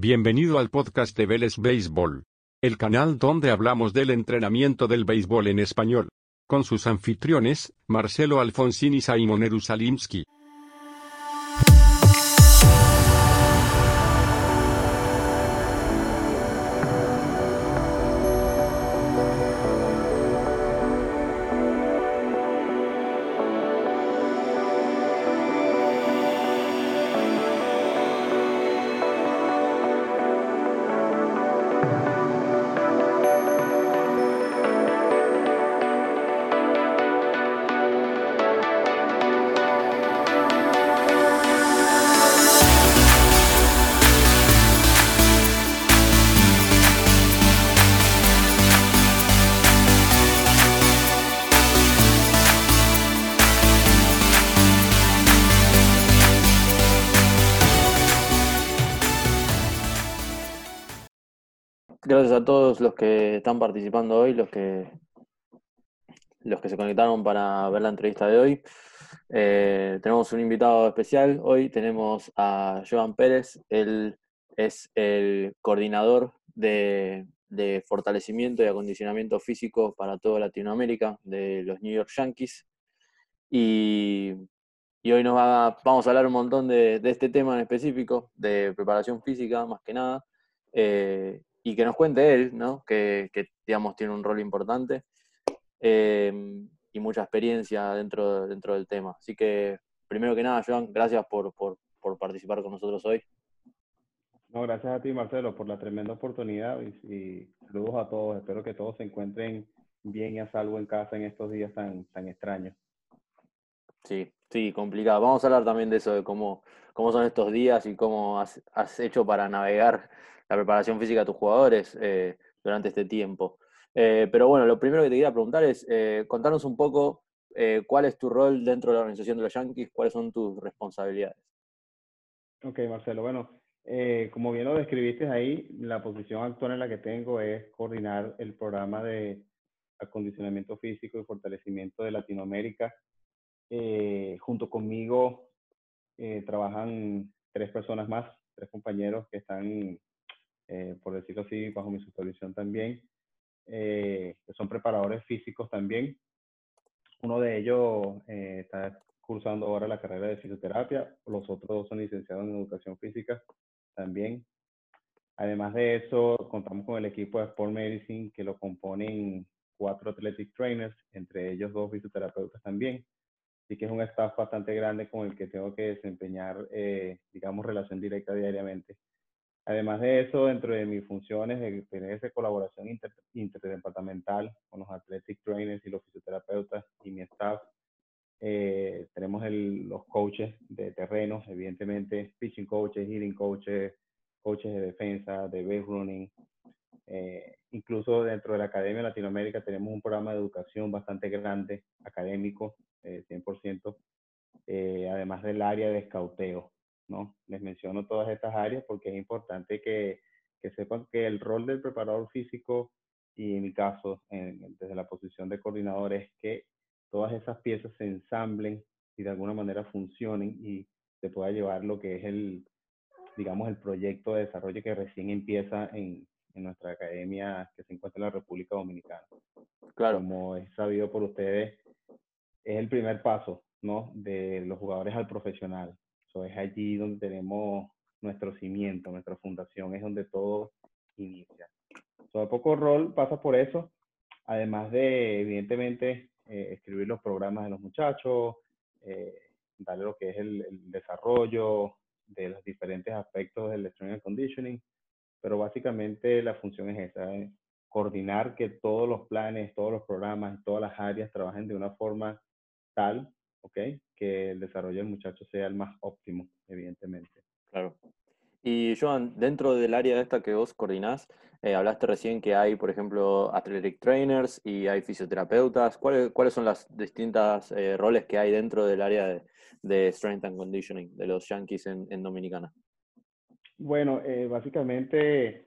Bienvenido al podcast de Vélez Béisbol, el canal donde hablamos del entrenamiento del béisbol en español, con sus anfitriones, Marcelo Alfonsín y Simon Erusalimsky. A todos los que están participando hoy, los que, los que se conectaron para ver la entrevista de hoy. Eh, tenemos un invitado especial hoy, tenemos a Joan Pérez, él es el coordinador de, fortalecimiento y acondicionamiento físico para toda Latinoamérica de los New York Yankees. Y, hoy nos va, vamos a hablar un montón de, este tema en específico, de preparación física más que nada. Eh, y que nos cuente él, ¿no? que, digamos tiene un rol importante eh, y mucha experiencia dentro, dentro del tema. Así que, primero que nada, Joan, gracias por, participar con nosotros hoy. No, gracias a ti, Marcelo, por la tremenda oportunidad y, saludos a todos. Espero que todos se encuentren bien y a salvo en casa en estos días tan, tan extraños. Sí, sí, complicado. Vamos a hablar también de eso, de cómo, cómo son estos días y cómo has, hecho para navegar la preparación física de tus jugadores eh, durante este tiempo. Eh, pero bueno, lo primero que te quería preguntar es eh, contarnos un poco cuál es tu rol dentro de la organización de los Yankees, cuáles son tus responsabilidades. Ok, Marcelo. Bueno, como bien lo describiste ahí, la posición actual en la que tengo es coordinar el programa de acondicionamiento físico y fortalecimiento de Latinoamérica. Junto conmigo trabajan tres personas más, tres compañeros que están eh, por decirlo así, bajo mi supervisión también, eh, son preparadores físicos también. Uno de ellos eh, está cursando ahora la carrera de fisioterapia, los otros dos son licenciados en educación física también. Además de eso, contamos con el equipo de Sport Medicine que lo componen cuatro athletic trainers, entre ellos dos fisioterapeutas también. Así que es un staff bastante grande con el que tengo que desempeñar, digamos, relación directa diariamente. Además de eso, dentro de mis funciones de tener esa colaboración interdepartamental con los athletic trainers y los fisioterapeutas y mi staff, eh, tenemos los coaches de terrenos, evidentemente, pitching coaches, hitting coaches, coaches de defensa, de base running. Eh, incluso dentro de la Academia de Latinoamérica tenemos un programa de educación bastante grande, académico, 100%, eh, además del área de escauteo. ¿no? Les menciono todas estas áreas porque es importante que, que sepan que el rol del preparador físico y en mi caso, desde la posición de coordinador, es que todas esas piezas se ensamblen y de alguna manera funcionen y se pueda llevar lo que es el, digamos, el proyecto de desarrollo que recién empieza en, en nuestra academia que se encuentra en la República Dominicana. Claro. Como es sabido por ustedes, es el primer paso, ¿no? De los jugadores al profesional es allí donde tenemos nuestro cimiento, nuestra fundación, es donde todo inicia. So, poco rol pasa por eso, además de, evidentemente, eh, escribir los programas de los muchachos, eh, darle lo que es el, desarrollo de los diferentes aspectos del strength conditioning, pero básicamente la función es esa, coordinar que todos los planes, todos los programas, todas las áreas trabajen de una forma tal ¿ok? Que el desarrollo del muchacho sea el más óptimo, evidentemente. Claro. Y Joan, dentro del área esta que vos coordinás, eh, hablaste recién que hay, por ejemplo, athletic trainers y hay fisioterapeutas. ¿Cuáles, cuáles son las distintas eh, roles que hay dentro del área de, strength and conditioning de los Yankees en, Dominicana? Bueno, eh, básicamente,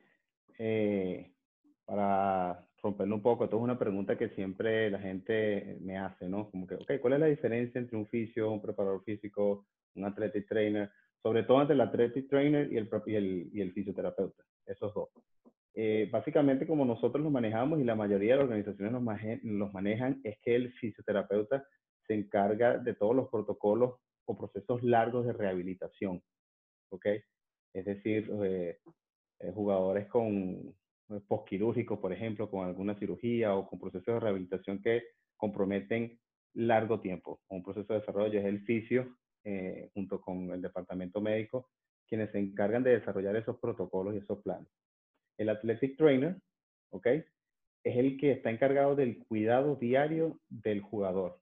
para romperlo un poco. Esto es una pregunta que siempre la gente me hace, ¿no? Como que, ok, ¿cuál es la diferencia entre un fisio, un preparador físico, un athletic trainer? sobre todo entre el athletic trainer y el, y el, y el fisioterapeuta, esos dos. Eh, básicamente como nosotros los manejamos y la mayoría de las organizaciones los, los manejan, es que el fisioterapeuta se encarga de todos los protocolos o procesos largos de rehabilitación, ¿ok? Es decir, eh, eh, jugadores con postquirúrgicos, por ejemplo, con alguna cirugía o con procesos de rehabilitación que comprometen largo tiempo, un proceso de desarrollo es el fisio, junto con el departamento médico, quienes se encargan de desarrollar esos protocolos y esos planes. El athletic trainer, ¿ok? Es el que está encargado del cuidado diario del jugador,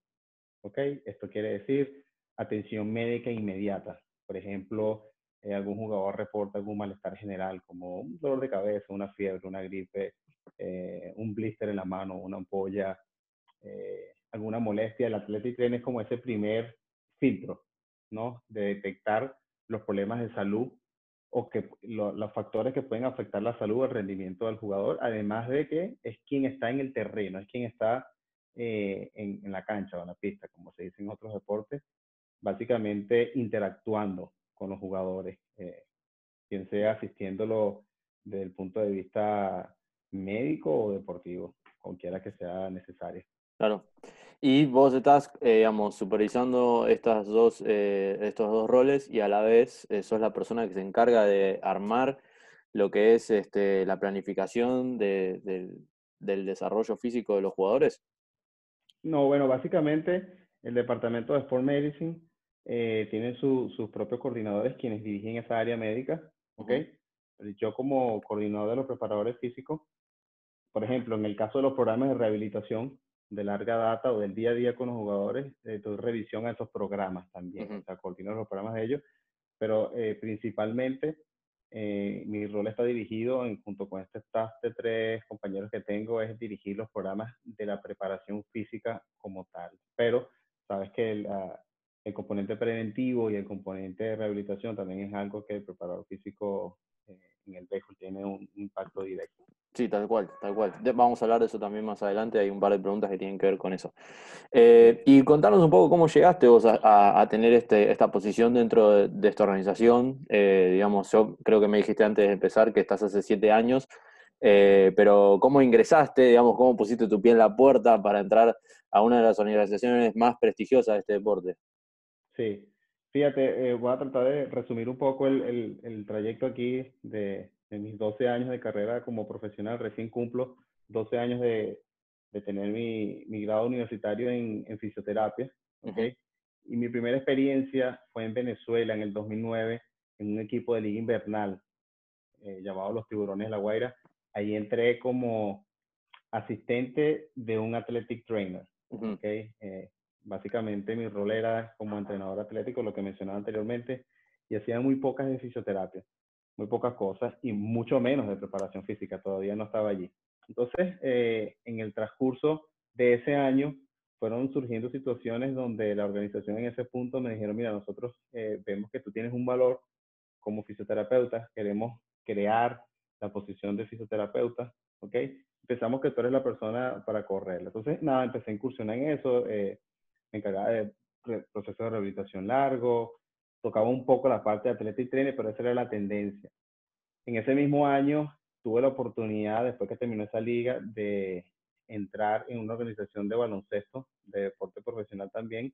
¿ok? Esto quiere decir atención médica inmediata. Por ejemplo, eh, algún jugador reporta algún malestar general, como un dolor de cabeza, una fiebre, una gripe, eh, un blister en la mano, una ampolla, eh, alguna molestia. El athletic trainer es como ese primer filtro, ¿no? De detectar los problemas de salud o que los factores que pueden afectar la salud o el rendimiento del jugador, además de que es quien está en el terreno, es quien está eh, en, en, la cancha o en la pista, como se dice en otros deportes, básicamente interactuando con los jugadores, eh, quien sea asistiéndolo desde el punto de vista médico o deportivo, cualquiera que sea necesario. Claro. Y vos estás, eh, digamos, supervisando estas dos, eh, estos dos roles y a la vez eh, sos la persona que se encarga de armar lo que es este, la planificación de, del desarrollo físico de los jugadores. No, bueno, básicamente el departamento de Sport Medicine tiene sus propios coordinadores quienes dirigen esa área médica, ¿ok? Yo como coordinador de los preparadores físicos, por ejemplo, en el caso de los programas de rehabilitación, de larga data o del día a día con los jugadores, eh, doy revisión a esos programas también, o sea, coordino los programas de ellos, pero eh, principalmente eh, mi rol está dirigido, en, junto con este staff de tres compañeros que tengo, es dirigir los programas de la preparación física como tal. Pero sabes que el, ah, el componente preventivo y el componente de rehabilitación también es algo que el preparador físico en el béisbol tiene un impacto directo. Sí, tal cual, tal cual. Vamos a hablar de eso también más adelante, hay un par de preguntas que tienen que ver con eso. Eh, y contanos un poco cómo llegaste vos a, tener este, esta posición dentro de, esta organización. Eh, digamos, yo creo que me dijiste antes de empezar que estás hace siete años, eh, pero ¿cómo ingresaste, digamos, cómo pusiste tu pie en la puerta para entrar a una de las organizaciones más prestigiosas de este deporte? Sí, fíjate, voy a tratar de resumir un poco el trayecto aquí de, en mis 12 años de carrera como profesional, recién cumplo 12 años de, de tener mi, mi, grado universitario en, en fisioterapia, ¿okay? Y mi primera experiencia fue en Venezuela en el 2009, en un equipo de liga invernal eh, llamado Los Tiburones de la Guaira. Ahí entré como asistente de un athletic trainer, ¿okay? Eh, básicamente mi rol era como entrenador atlético, lo que mencionaba anteriormente, y hacía muy pocas de fisioterapia muy pocas cosas y mucho menos de preparación física, todavía no estaba allí. Entonces, eh, en el transcurso de ese año, fueron surgiendo situaciones donde la organización en ese punto me dijeron, mira, nosotros eh, vemos que tú tienes un valor como fisioterapeuta, queremos crear la posición de fisioterapeuta, ¿ok? Empezamos que tú eres la persona para correr. Entonces, nada, empecé a incursionar en eso, eh, me encargaba de proceso de rehabilitación largo, tocaba un poco la parte de atleta y trainer, pero esa era la tendencia. En ese mismo año tuve la oportunidad, después que terminó esa liga, de entrar en una organización de baloncesto, de deporte profesional también.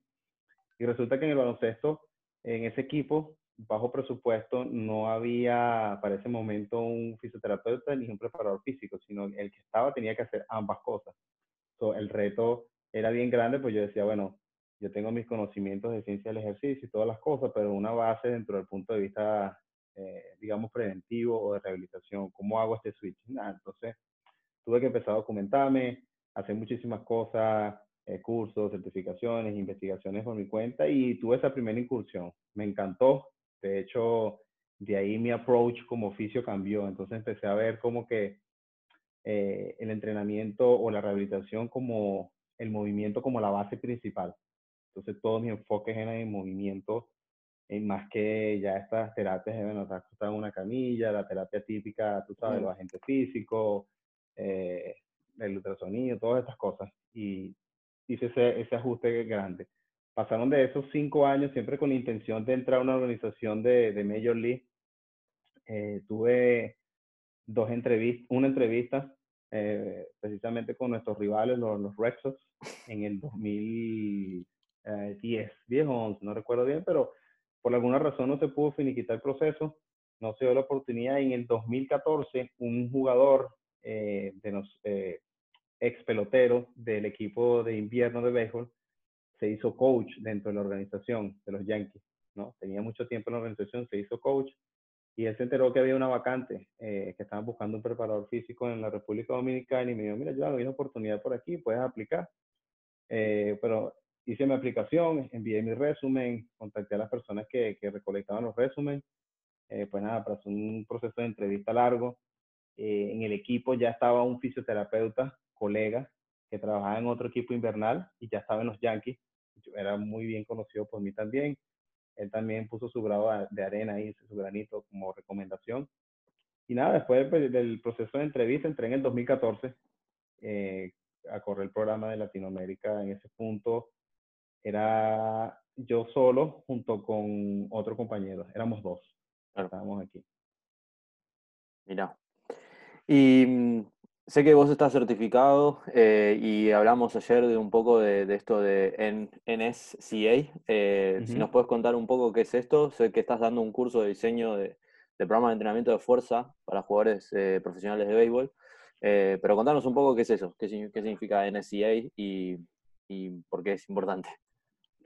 Y resulta que en el baloncesto, en ese equipo, bajo presupuesto, no había para ese momento un fisioterapeuta ni un preparador físico, sino el que estaba tenía que hacer ambas cosas. el reto era bien grande, pues yo decía, bueno, yo tengo mis conocimientos de ciencia del ejercicio y todas las cosas, pero una base dentro del punto de vista, eh, digamos, preventivo o de rehabilitación. ¿Cómo hago este switch? entonces, tuve que empezar a documentarme, hacer muchísimas cosas, eh, cursos, certificaciones, investigaciones por mi cuenta y tuve esa primera incursión. Me encantó. De hecho, de ahí mi approach como oficio cambió. Entonces empecé a ver como que eh, el entrenamiento o la rehabilitación como el movimiento como la base principal. Entonces todo mi enfoque es en el movimiento, en más que ya estas terapias, bueno, estar en una camilla, la terapia típica, tú sabes, los agentes físicos, eh, el ultrasonido, todas estas cosas. Y hice ese, ese ajuste grande. pasaron de esos cinco años siempre con la intención de entrar a una organización de, de Major League. Eh, tuve dos entrevistas, una entrevista eh, precisamente con nuestros rivales, los, los Red Sox, en el 2010, 10 o 11, no recuerdo bien, pero por alguna razón no se pudo finiquitar el proceso, no se dio la oportunidad. En el 2014, un jugador eh, de los eh, ex peloteros del equipo de invierno de béisbol se hizo coach dentro de la organización de los Yankees, ¿no? Tenía mucho tiempo en la organización, se hizo coach y él se enteró que había una vacante, eh, que estaban buscando un preparador físico en la República Dominicana y me dijo, mira, yo hay una oportunidad por aquí, puedes aplicar. Eh, pero hice mi aplicación, envié mi resumen, contacté a las personas que, que recolectaban los resúmenes. Eh, pues nada, pasó un proceso de entrevista largo. en el equipo ya estaba un fisioterapeuta, colega, que trabajaba en otro equipo invernal y ya estaba en los Yankees. Era muy bien conocido por mí también. Él también puso su grado de arena ahí, su granito como recomendación. Y nada, después del proceso de entrevista, entré en el 2014 eh, a correr el programa de Latinoamérica. En ese punto era yo solo junto con otro compañero. Éramos dos. Estábamos aquí. Mira. Y mm, Sé que vos estás certificado eh, y hablamos ayer de un poco de, esto de NSCA. Eh, si nos puedes contar un poco qué es esto. Sé que estás dando un curso de diseño de, programa de entrenamiento de fuerza para jugadores eh, profesionales de béisbol. pero contanos un poco qué es eso, qué, significa NSCA y, y, por qué es importante.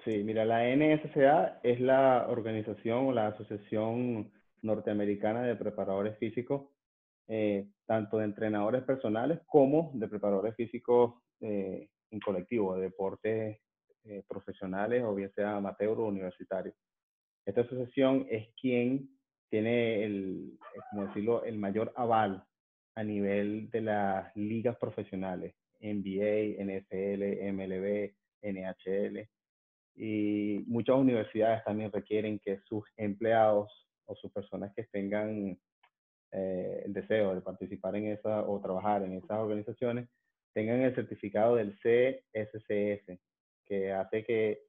Sí, mira, la NSCA es la organización o la asociación norteamericana de preparadores físicos eh, tanto de entrenadores personales como de preparadores físicos eh, en colectivo, de deportes eh, profesionales o bien sea amateur o universitario. Esta asociación es quien tiene el, como decirlo, el mayor aval a nivel de las ligas profesionales, NBA, NFL, MLB, NHL. Y muchas universidades también requieren que sus empleados o sus personas que tengan eh, el deseo de participar en esa o trabajar en esas organizaciones tengan el certificado del CSCS, que hace que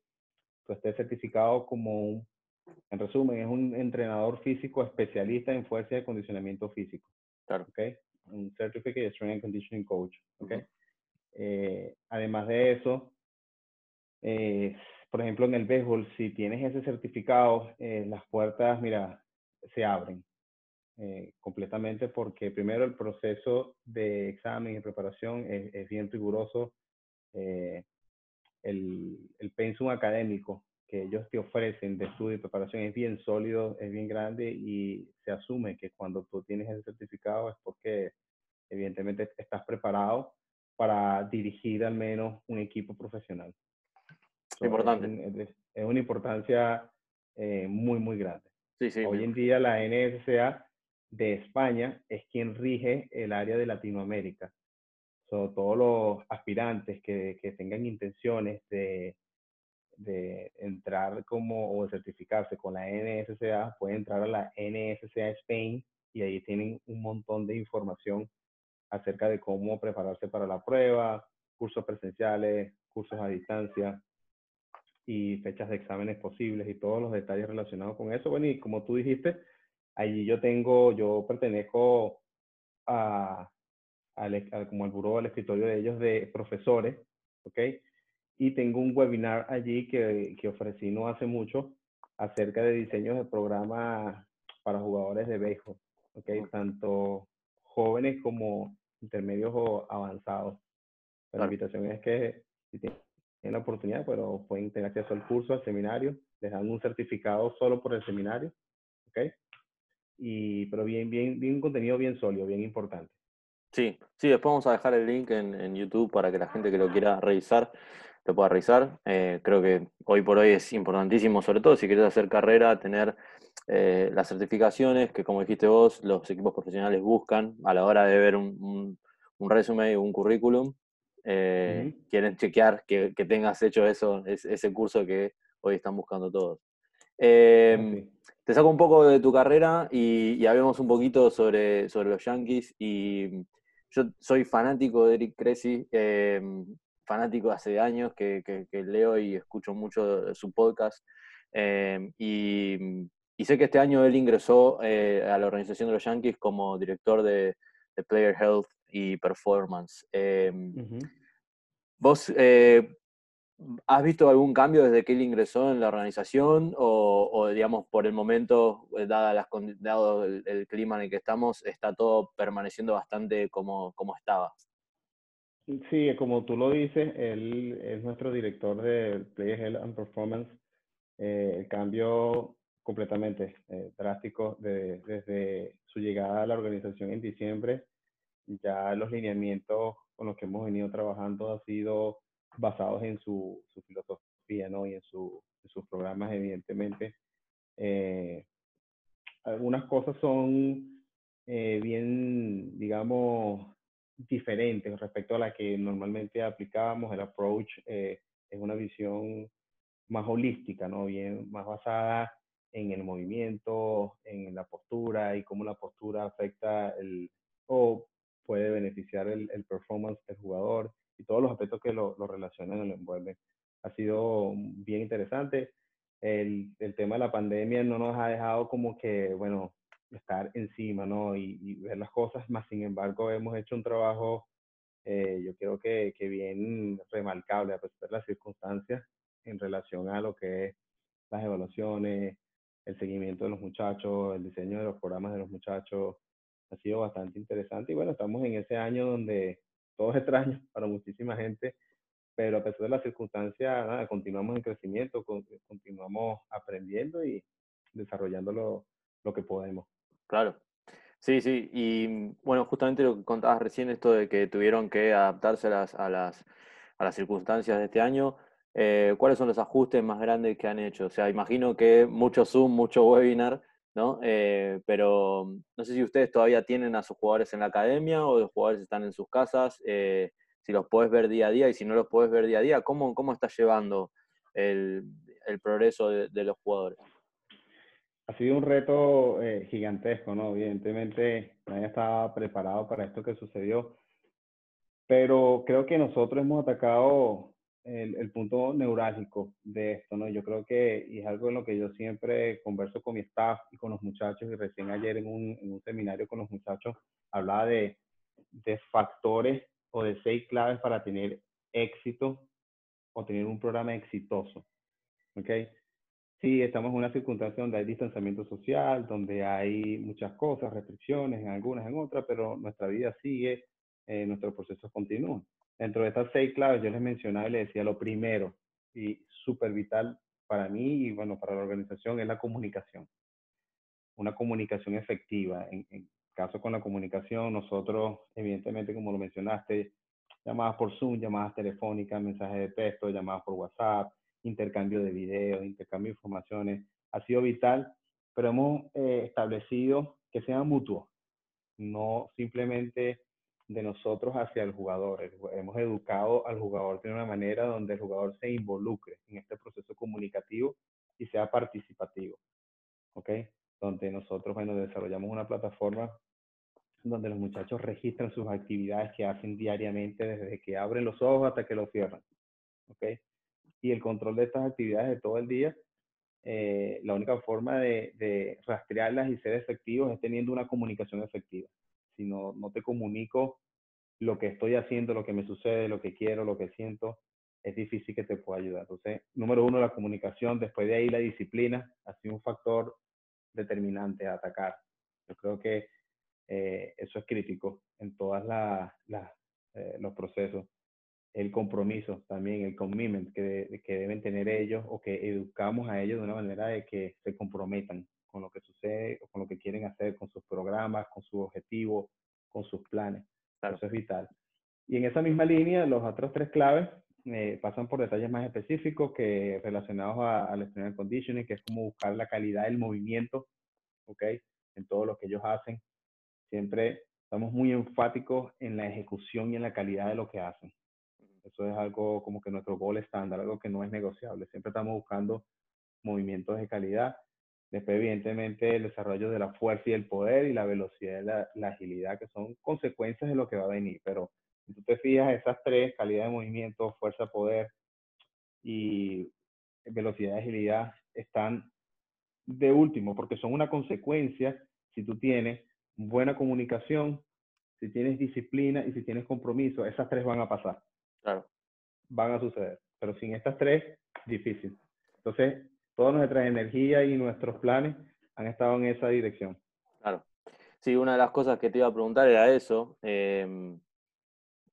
tú estés certificado como un, en resumen, es un entrenador físico especialista en fuerza y acondicionamiento físico. Claro. ¿okay? Un Certificate Strength and Conditioning Coach. ¿okay? Eh, además de eso, eh, por ejemplo, en el béisbol, si tienes ese certificado, las puertas, mira, se abren. Eh, completamente porque primero el proceso de examen y preparación es, bien riguroso. Eh, el, el pensum académico que ellos te ofrecen de estudio y preparación es bien sólido, es bien grande y se asume que cuando tú tienes ese certificado es porque evidentemente estás preparado para dirigir al menos un equipo profesional. Importante. Es, una importancia eh, muy, muy grande. Sí, sí, Hoy en día la NSA de España es quien rige el área de Latinoamérica. So, todos los aspirantes que, que tengan intenciones de, de, entrar como o certificarse con la NSCA pueden entrar a la NSCA Spain y ahí tienen un montón de información acerca de cómo prepararse para la prueba, cursos presenciales, cursos a distancia y fechas de exámenes posibles y todos los detalles relacionados con eso. Bueno, y como tú dijiste, Allí yo tengo, yo pertenezco a, como al buró, al escritorio de ellos de profesores, ¿ok? Y tengo un webinar allí que, que ofrecí no hace mucho acerca de diseños de programas para jugadores de béisbol, ¿ok? Tanto jóvenes como intermedios o avanzados. La invitación es que si tienen la oportunidad, pero pueden tener acceso al curso, al seminario, les dan un certificado solo por el seminario, ¿ok? y, pero bien, bien, bien un contenido bien sólido, bien importante. Sí, sí, después vamos a dejar el link en, en YouTube para que la gente que lo quiera revisar lo pueda revisar. Eh, creo que hoy por hoy es importantísimo, sobre todo si quieres hacer carrera, tener eh, las certificaciones que, como dijiste vos, los equipos profesionales buscan a la hora de ver un, un, resumen o un currículum. Eh, quieren chequear que, que, tengas hecho eso, ese curso que hoy están buscando todos. Eh, te saco un poco de tu carrera y, hablemos un poquito sobre, sobre los Yankees. Y yo soy fanático de Eric Cressy, em, fanático hace años que, que, leo y escucho mucho su podcast. Em, y, y, sé que este año él ingresó eh, a la organización de los Yankees como director de, de Player Health y Performance. Em, ¿Vos eh, has visto algún cambio desde que él ingresó en la organización o, digamos, por el momento, eh, dada las, dado el, clima en el que estamos, está todo permaneciendo bastante como, como estaba? Sí, como tú lo dices, él es nuestro director de Player Health and Performance. Eh, el cambio completamente drástico desde su llegada a la organización en diciembre ya los lineamientos con los que hemos venido trabajando han sido basados en su, su filosofía ¿no? y en, su, sus programas, evidentemente. Eh, algunas cosas son eh, bien, digamos, diferentes respecto a la que normalmente aplicábamos. El approach eh, es una visión más holística, ¿no? Bien, más basada en el movimiento, en la postura y cómo la postura afecta el, o puede beneficiar el, el performance del jugador y todos los aspectos que lo, lo relacionan y lo envuelven. Ha sido bien interesante. El, el, tema de la pandemia no nos ha dejado como que, bueno, estar encima, ¿no? Y, y ver las cosas, más sin embargo hemos hecho un trabajo, eh, yo creo que, que, bien remarcable a pesar de las circunstancias en relación a lo que es las evaluaciones, el seguimiento de los muchachos, el diseño de los programas de los muchachos, ha sido bastante interesante y bueno, estamos en ese año donde todo es extraño para muchísima gente, pero a pesar de las circunstancias, nada, continuamos en crecimiento, continuamos aprendiendo y desarrollando lo, lo que podemos. Claro, sí, sí, y bueno, justamente lo que contabas recién, esto de que tuvieron que adaptarse a las, a las, a las circunstancias de este año, eh, ¿cuáles son los ajustes más grandes que han hecho? O sea, imagino que mucho Zoom, mucho webinar, ¿no? Eh, pero mm, no sé si ustedes todavía tienen a sus jugadores en la academia o los jugadores están en sus casas, eh, si los puedes ver día a día y si no los puedes ver día a día, ¿cómo, cómo estás llevando el, progreso de, los jugadores? Ha sido un reto gigantesco, ¿no? Evidentemente nadie estaba preparado para esto que sucedió, pero creo que nosotros hemos atacado el, el, punto neurálgico de esto, ¿no? Yo creo que, y es algo en lo que yo siempre converso con mi staff y con los muchachos, y recién ayer en un, en un seminario con los muchachos hablaba de, de factores o de seis claves para tener éxito o tener un programa exitoso, ¿ok? Sí, estamos en una circunstancia donde hay distanciamiento social, donde hay muchas cosas, restricciones en algunas, en otras, pero nuestra vida sigue, eh, nuestros procesos continúan. Dentro de estas seis claves yo les mencionaba y les decía lo primero y súper vital para mí y bueno, para la organización es la comunicación. Una comunicación efectiva. En, caso con la comunicación, nosotros, evidentemente, como lo mencionaste, llamadas por Zoom, llamadas telefónicas, mensajes de texto, llamadas por WhatsApp, intercambio de videos, intercambio de informaciones, ha sido vital, pero hemos eh, establecido que sea mutuo, no simplemente de nosotros hacia el jugador. Hemos educado al jugador de una manera donde el jugador se involucre en este proceso comunicativo y sea participativo. ¿Ok? Donde nosotros, bueno, desarrollamos una plataforma donde los muchachos registran sus actividades que hacen diariamente desde que abren los ojos hasta que los cierran. ¿Ok? Y el control de estas actividades de todo el día, eh, la única forma de, de rastrearlas y ser efectivos es teniendo una comunicación efectiva si no, no te comunico lo que estoy haciendo, lo que me sucede, lo que quiero, lo que siento, es difícil que te pueda ayudar. Entonces, número uno, la comunicación, después de ahí la disciplina, ha sido un factor determinante a atacar. Yo creo que eh, eso es crítico en todos eh, los procesos. El compromiso también, el commitment que, que deben tener ellos o que educamos a ellos de una manera de que se comprometan con lo que sucede con lo que quieren hacer, con sus programas, con sus objetivos, con sus planes. Eso es vital. Y en esa misma línea, los otros tres claves eh, pasan por detalles más específicos que relacionados al strength conditioning, que es como buscar la calidad del movimiento, ¿ok? En todo lo que ellos hacen. Siempre estamos muy enfáticos en la ejecución y en la calidad de lo que hacen. Eso es algo como que nuestro gol estándar, algo que no es negociable. Siempre estamos buscando movimientos de calidad Después, evidentemente, el desarrollo de la fuerza y el poder y la velocidad y la, agilidad, que son consecuencias de lo que va a venir. Pero Si tú te fijas, esas tres, calidad de movimiento, fuerza, poder y velocidad y agilidad, están de último, porque son una consecuencia si tú tienes buena comunicación, si tienes disciplina y si tienes compromiso, esas tres van a pasar. Claro. Van a suceder. Pero sin estas tres, difícil. Entonces, toda nuestra energía y nuestros planes han estado en esa dirección. Claro. Sí, una de las cosas que te iba a preguntar era eso. Em,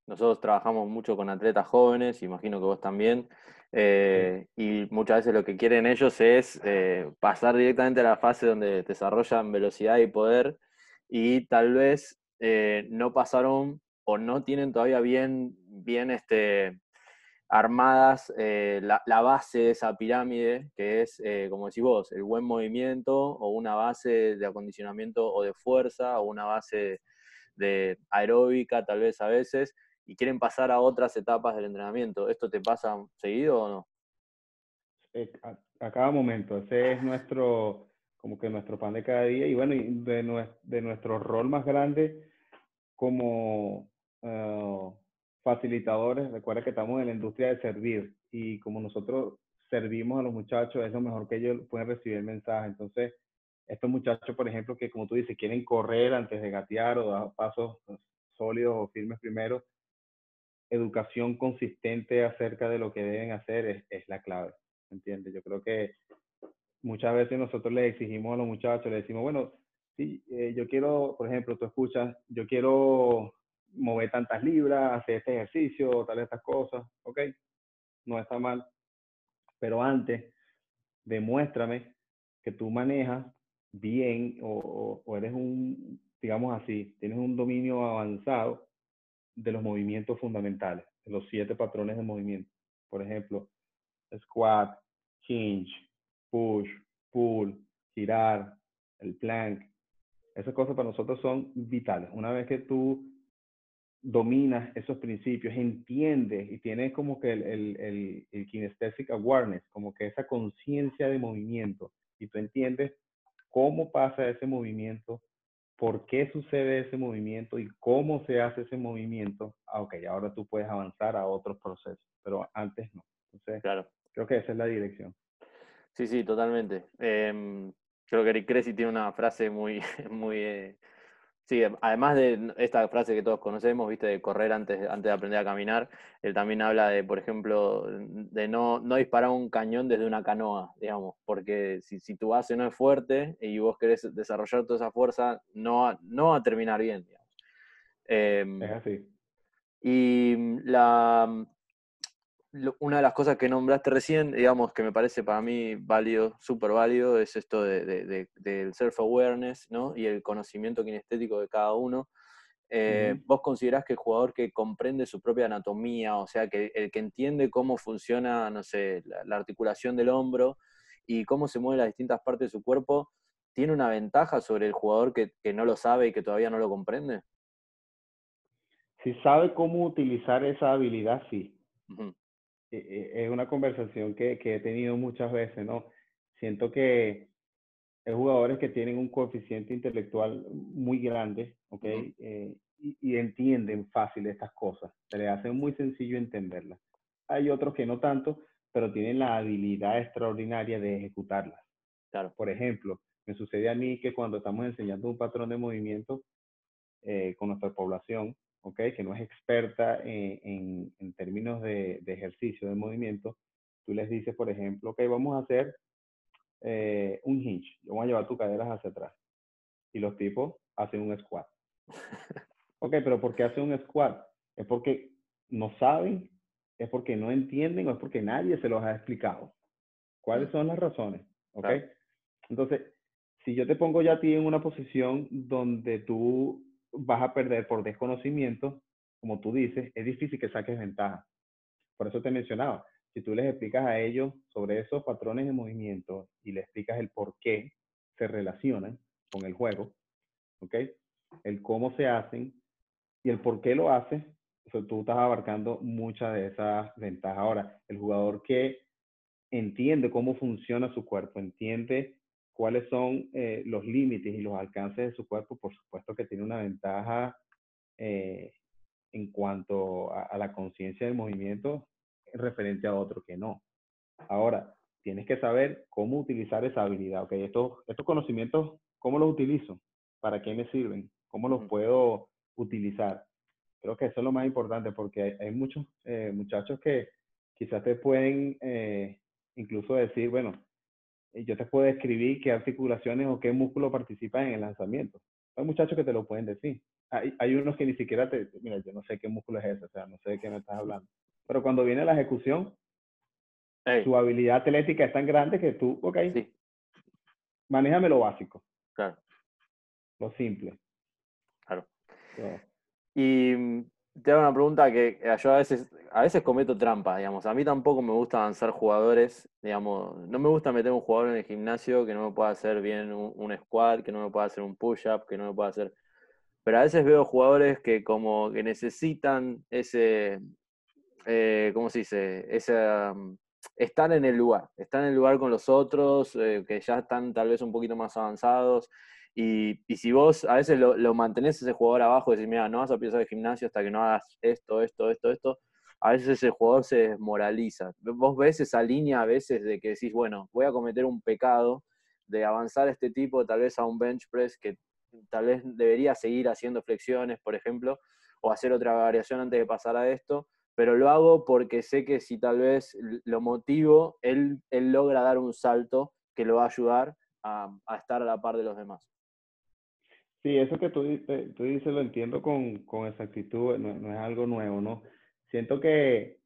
nosotros trabajamos mucho con atletas jóvenes, imagino que vos también, eh, y muchas veces lo que quieren ellos es eh, pasar directamente a la fase donde desarrollan velocidad y poder, y tal vez eh, no pasaron o no tienen todavía bien, bien este, armadas eh, la, base de esa pirámide, que es, eh, como decís vos, el buen movimiento o una base de acondicionamiento o de fuerza o una base de aeróbica tal vez a veces, y quieren pasar a otras etapas del entrenamiento. ¿Esto te pasa seguido o no? Eh, a, cada momento, ese es nuestro, como que nuestro pan de cada día, y bueno, de, de nuestro rol más grande como... facilitadores, recuerda que estamos en la industria de servir y como nosotros servimos a los muchachos, es lo mejor que ellos pueden recibir el mensaje. Entonces, estos muchachos, por ejemplo, que como tú dices, quieren correr antes de gatear o dar pasos sólidos o firmes primero, educación consistente acerca de lo que deben hacer es, es la clave, ¿entiendes? Yo creo que muchas veces nosotros le exigimos a los muchachos, le decimos, bueno, sí, eh, yo quiero, por ejemplo, tú escuchas, yo quiero mover tantas libras, hacer este ejercicio, tal estas cosas, ¿ok? No está mal. Pero antes, demuéstrame que tú manejas bien o, o, eres un, digamos así, tienes un dominio avanzado de los movimientos fundamentales, de los siete patrones de movimiento. Por ejemplo, squat, hinge, push, pull, girar, el plank. Esas cosas para nosotros son vitales. Una vez que tú dominas esos principios, entiendes y tienes como que el, el, el, kinesthetic awareness, como que esa conciencia de movimiento, y tú entiendes cómo pasa ese movimiento, por qué sucede ese movimiento y cómo se hace ese movimiento, ah, ok, ahora tú puedes avanzar a otros procesos, pero antes no. Entonces, claro. creo que esa es la dirección. Sí, sí, totalmente. Em, creo que Eric Cressy tiene una frase muy, muy, eh, Sí, además de esta frase que todos conocemos, viste, de correr antes, antes de aprender a caminar, él también habla de, por ejemplo, de no, no disparar un cañón desde una canoa, digamos, porque si, si tu base no es fuerte y vos querés desarrollar toda esa fuerza, no, no va a terminar bien, digamos. Em, es así. Y la, una de las cosas que nombraste recién, digamos, que me parece para mí válido, súper válido, es esto de, del self-awareness, ¿no? Y el conocimiento kinestético de cada uno. Eh, ¿Vos considerás que el jugador que comprende su propia anatomía, o sea, que el que entiende cómo funciona, no sé, la, articulación del hombro y cómo se mueven las distintas partes de su cuerpo, tiene una ventaja sobre el jugador que, no lo sabe y que todavía no lo comprende? Si sabe cómo utilizar esa habilidad, sí. E, es una conversación que, que, he tenido muchas veces, ¿no? Siento que hay jugadores que tienen un coeficiente intelectual muy grande, ¿ok? Eh, y, entienden fácil estas cosas, se les hace muy sencillo entenderlas. Hay otros que no tanto, pero tienen la habilidad extraordinaria de ejecutarlas. Claro. Por ejemplo, me sucede a mí que cuando estamos enseñando un patrón de movimiento eh, con nuestra población, ¿okay? que no es experta en, en, términos de, de, ejercicio, de movimiento, tú les dices, por ejemplo, ok, vamos a hacer eh, un hinge, vamos a llevar tus caderas hacia atrás. Y los tipos hacen un squat. ok, pero ¿por qué hacen un squat? Es porque no saben, es porque no entienden o es porque nadie se los ha explicado. ¿Cuáles son las razones? ¿Ok? Entonces, si yo te pongo ya a ti en una posición donde tú vas a perder por desconocimiento, como tú dices, es difícil que saques ventaja. Por eso te mencionaba, si tú les explicas a ellos sobre esos patrones de movimiento y les explicas el por qué se relacionan con el juego, ¿ok? El cómo se hacen y el por qué lo haces, eso tú estás abarcando muchas de esas ventajas. Ahora, el jugador que entiende cómo funciona su cuerpo, entiende cuáles son eh, los límites y los alcances de su cuerpo, por supuesto que tiene una ventaja eh, en cuanto a, la conciencia del movimiento referente a otro que no. Ahora, tienes que saber cómo utilizar esa habilidad. Okay, estos, estos conocimientos, ¿cómo los utilizo? ¿Para qué me sirven? ¿Cómo los puedo utilizar? Creo que eso es lo más importante porque hay, muchos eh, muchachos que quizás te pueden eh, incluso decir, bueno, yo te puedo escribir qué articulaciones o qué músculo participan en el lanzamiento. Hay muchachos que te lo pueden decir. Hay, hay unos que ni siquiera te, mira, yo no sé qué músculo es ese, o sea, no sé de qué me estás hablando. Pero cuando viene la ejecución, su habilidad atlética es tan grande que tú, ok, sí. manéjame lo básico. Claro. Lo simple. Claro. Y mm, te hago una pregunta que eh, yo a veces, a veces cometo trampa, digamos. A mí tampoco me gusta avanzar jugadores, digamos. No me gusta meter un jugador en el gimnasio que no me pueda hacer bien un, squat, que no me pueda hacer un push-up, que no me pueda hacer... Pero a veces veo jugadores que como que necesitan ese, eh, ¿cómo se dice? Ese, mm, estar en el lugar, estar en el lugar con los otros, eh, que ya están tal vez un poquito más avanzados y, si vos a veces lo, lo, mantenés ese jugador abajo, decís, mira, no vas a empezar el gimnasio hasta que no hagas esto, esto, esto, esto, a veces ese jugador se desmoraliza. Vos ves esa línea a veces de que decís, bueno, voy a cometer un pecado de avanzar este tipo tal vez a un bench press que tal vez debería seguir haciendo flexiones, por ejemplo, o hacer otra variación antes de pasar a esto, pero lo hago porque sé que si tal vez lo motivo, él, él logra dar un salto que lo va a ayudar a, a estar a la par de los demás. Sí, eso que tú, tú dices lo entiendo con, con exactitud, no, no, es algo nuevo, ¿no? Siento que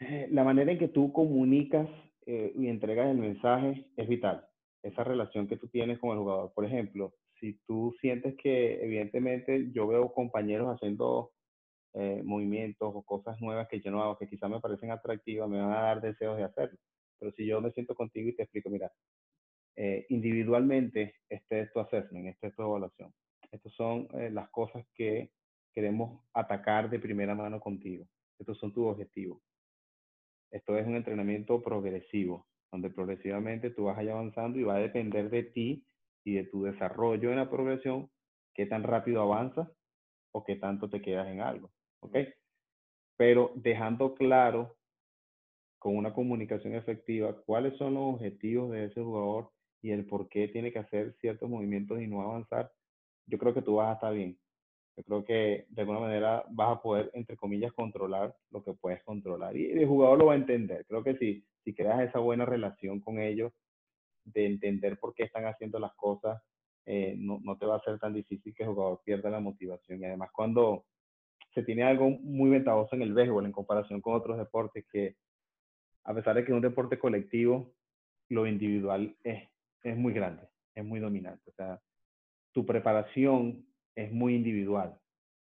eh, la manera en que tú comunicas eh, y entregas el mensaje es vital. Esa relación que tú tienes con el jugador. Por ejemplo, si tú sientes que evidentemente yo veo compañeros haciendo eh, movimientos o cosas nuevas que yo no hago, que quizás me parecen atractivas, me van a dar deseos de hacerlo. Pero si yo me siento contigo y te explico, mira, eh, individualmente este es tu assessment, este es tu evaluación. Estas son eh, las cosas que queremos atacar de primera mano contigo. Estos son tus objetivos. Esto es un entrenamiento progresivo, donde progresivamente tú vas a ir avanzando y va a depender de ti y de tu desarrollo en la progresión, qué tan rápido avanzas o qué tanto te quedas en algo. ¿Ok? Pero dejando claro con una comunicación efectiva cuáles son los objetivos de ese jugador y el por qué tiene que hacer ciertos movimientos y no avanzar, yo creo que tú vas a estar bien. Yo creo que de alguna manera vas a poder, entre comillas, controlar lo que puedes controlar. Y el jugador lo va a entender. Creo que si, si creas esa buena relación con ellos, de entender por qué están haciendo las cosas, eh, no, no, te va a ser tan difícil que el jugador pierda la motivación. Y además cuando se tiene algo muy ventajoso en el béisbol en comparación con otros deportes, que a pesar de que es un deporte colectivo, lo individual es es muy grande, es muy dominante. O sea, tu preparación es muy individual.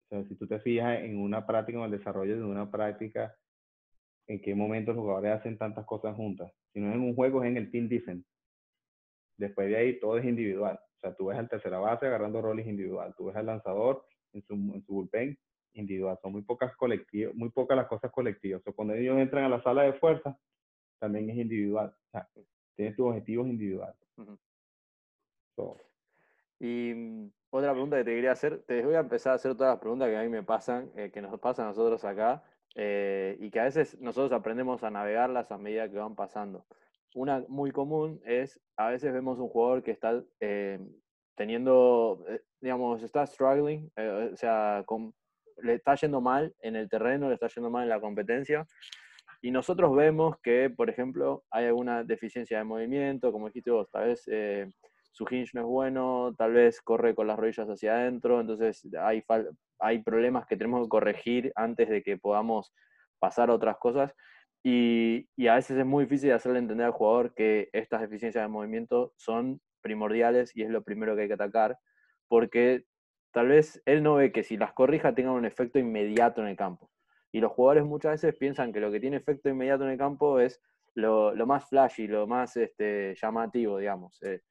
O sea, si tú te fijas en una práctica, en el desarrollo de una práctica, en qué momento los jugadores hacen tantas cosas juntas. Si no es en un juego, es en el team defense. Después de ahí, todo es individual. O sea, tú ves al tercera base agarrando roles individual. Tú ves al lanzador en su, en su bullpen individual. Son muy pocas colectivas, muy pocas las cosas colectivas. O sea, cuando ellos entran a la sala de fuerza, también es individual. O sea, tienes tus objetivos individuales. Y mm, otra pregunta que te quería hacer, te voy a empezar a hacer todas las preguntas que a mí me pasan, eh, que nos pasan a nosotros acá, eh, y que a veces nosotros aprendemos a navegarlas a medida que van pasando. Una muy común es, a veces vemos un jugador que está eh, teniendo, digamos, está struggling, o sea, le está yendo mal en el terreno, le está yendo mal en la competencia, y nosotros vemos que, por ejemplo, hay alguna deficiencia de movimiento, como dijiste vos, tal vez eh, su hinge no es bueno, tal vez corre con las rodillas hacia adentro, entonces hay, hay problemas que tenemos que corregir antes de que podamos pasar a otras cosas. Y, y, a veces es muy difícil hacerle entender al jugador que estas deficiencias de movimiento son primordiales y es lo primero que hay que atacar, porque tal vez él no ve que si las corrija tengan un efecto inmediato en el campo. Y los jugadores muchas veces piensan que lo que tiene efecto inmediato en el campo es lo, más flashy, lo más este, llamativo, digamos. Eh,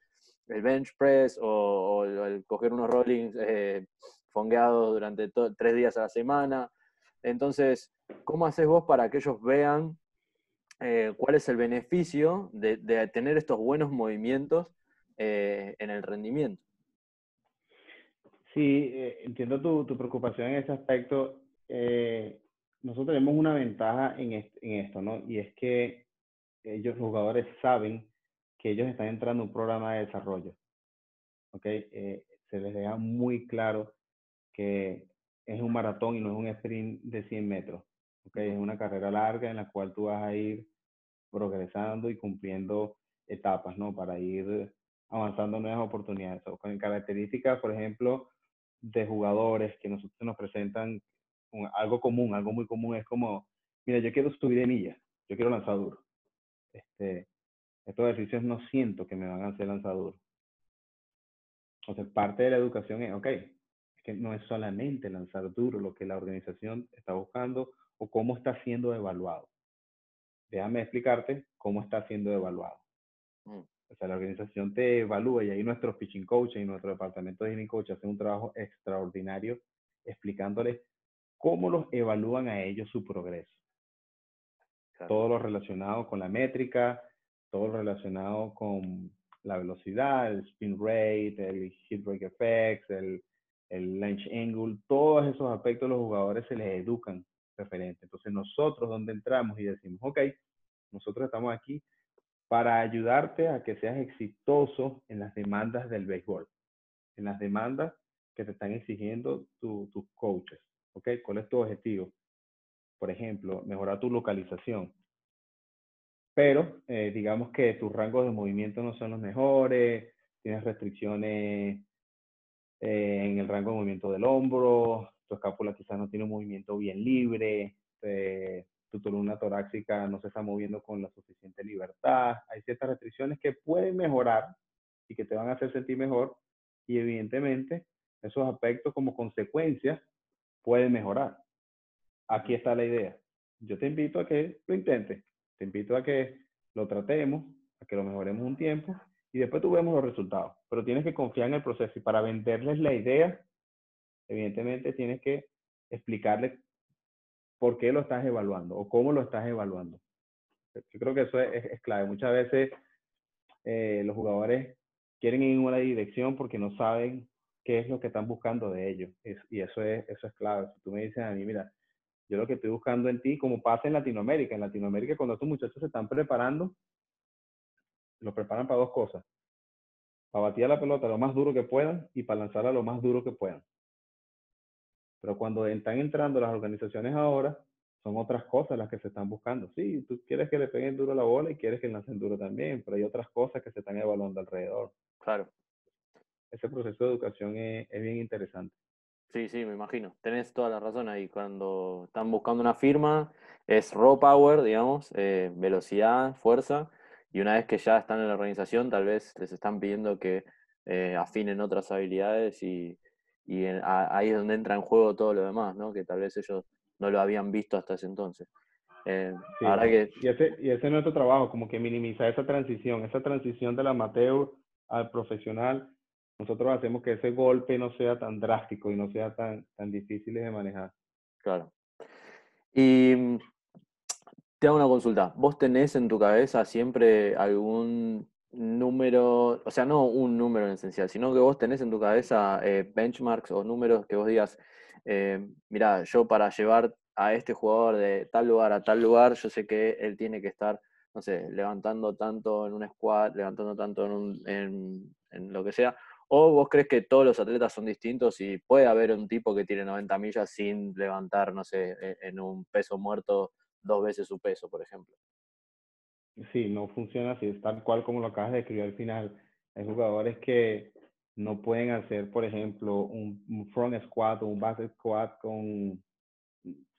el bench press o, el coger unos rollings eh, fongueados durante tres días a la semana. Entonces, ¿cómo haces vos para que ellos vean eh, cuál es el beneficio de, tener estos buenos movimientos en el rendimiento? Sí, eh, entiendo tu, tu, preocupación en ese aspecto. Eh, nosotros tenemos una ventaja en, en, esto, ¿no? Y es que ellos, los jugadores, saben que ellos están entrando en un programa de desarrollo. ¿Ok? Eh, se les deja muy claro que es un maratón y no es un sprint de 100 metros. ¿Ok? Es una carrera larga en la cual tú vas a ir progresando y cumpliendo etapas, ¿no? Para ir avanzando nuevas oportunidades. O con características, por ejemplo, de jugadores que nosotros nos presentan algo común, algo muy común es como, mira, yo quiero subir de millas, yo quiero lanzar duro. Este, estos ejercicios no siento que me van a hacer lanzar duro. Entonces, parte de la educación es, ok, es que no es solamente lanzar duro lo que la organización está buscando o cómo está siendo evaluado. Déjame explicarte cómo está siendo evaluado. Mm. O sea, la organización te evalúa y ahí nuestros pitching coaches y nuestro departamento de hitting coach hacen un trabajo extraordinario explicándoles cómo los evalúan a ellos su progreso. Todo lo relacionado con la métrica, todo lo relacionado con la velocidad, el spin rate, el hit break effects, el, el launch angle, todos esos aspectos los jugadores se les educan referente. Entonces nosotros donde entramos y decimos, ok, nosotros estamos aquí para ayudarte a que seas exitoso en las demandas del béisbol, en las demandas que te están exigiendo tus coaches. ¿Ok? ¿Cuál es tu objetivo? Por ejemplo, mejorar tu localización. Pero eh, digamos que tus rangos de movimiento no son los mejores, tienes restricciones eh, en el rango de movimiento del hombro, tu escápula quizás no tiene un movimiento bien libre, eh, tu columna torácica no se está moviendo con la suficiente libertad. Hay ciertas restricciones que pueden mejorar y que te van a hacer sentir mejor y evidentemente esos aspectos como consecuencia pueden mejorar. Aquí está la idea. Yo te invito a que lo intentes, te invito a que lo tratemos, a que lo mejoremos un tiempo y después tú vemos los resultados. Pero tienes que confiar en el proceso y para venderles la idea, evidentemente tienes que explicarles por qué lo estás evaluando o cómo lo estás evaluando. Yo creo que eso es, clave. Muchas veces eh, los jugadores quieren ir en una dirección porque no saben qué es lo que están buscando de ellos. y eso es, eso es clave. Si tú me dices a mí, mira, yo lo que estoy buscando en ti, como pasa en Latinoamérica, en Latinoamérica cuando estos muchachos se están preparando, los preparan para dos cosas. Para batir la pelota lo más duro que puedan y para lanzarla lo más duro que puedan. Pero cuando están entrando las organizaciones ahora, son otras cosas las que se están buscando. Sí, tú quieres que le peguen duro la bola y quieres que lancen duro también, pero hay otras cosas que se están evaluando alrededor. Claro. Ese proceso de educación es, bien interesante. Sí, sí, me imagino. Tenés toda la razón ahí. Cuando están buscando una firma, es raw power, digamos, eh, velocidad, fuerza, y una vez que ya están en la organización, tal vez les están pidiendo que eh, afinen otras habilidades y, y ahí es donde entra en juego todo lo demás, ¿no? Que tal vez ellos no lo habían visto hasta ese entonces. Eh, que... y, ese, y ese es nuestro trabajo, como que minimizar esa transición, esa transición del amateur al profesional. Nosotros hacemos que ese golpe no sea tan drástico y no sea tan, tan difícil de manejar. Claro. Y te hago una consulta. ¿Vos tenés en tu cabeza siempre algún número, o sea, no un número en esencial, sino que vos tenés en tu cabeza eh, benchmarks o números que vos digas, eh, mira, yo para llevar a este jugador de tal lugar a tal lugar, yo sé que él tiene que estar, no sé, levantando tanto en un squat, levantando tanto en, en, lo que sea, o vos crees que todos los atletas son distintos y puede haber un tipo que tiene 90 millas sin levantar, no sé, e, en un peso muerto dos veces su peso, por ejemplo. Sí, no funciona así, es tal cual como lo acabas de escribir al final. Hay jugadores que no pueden hacer, por ejemplo, un, front squat o un back squat con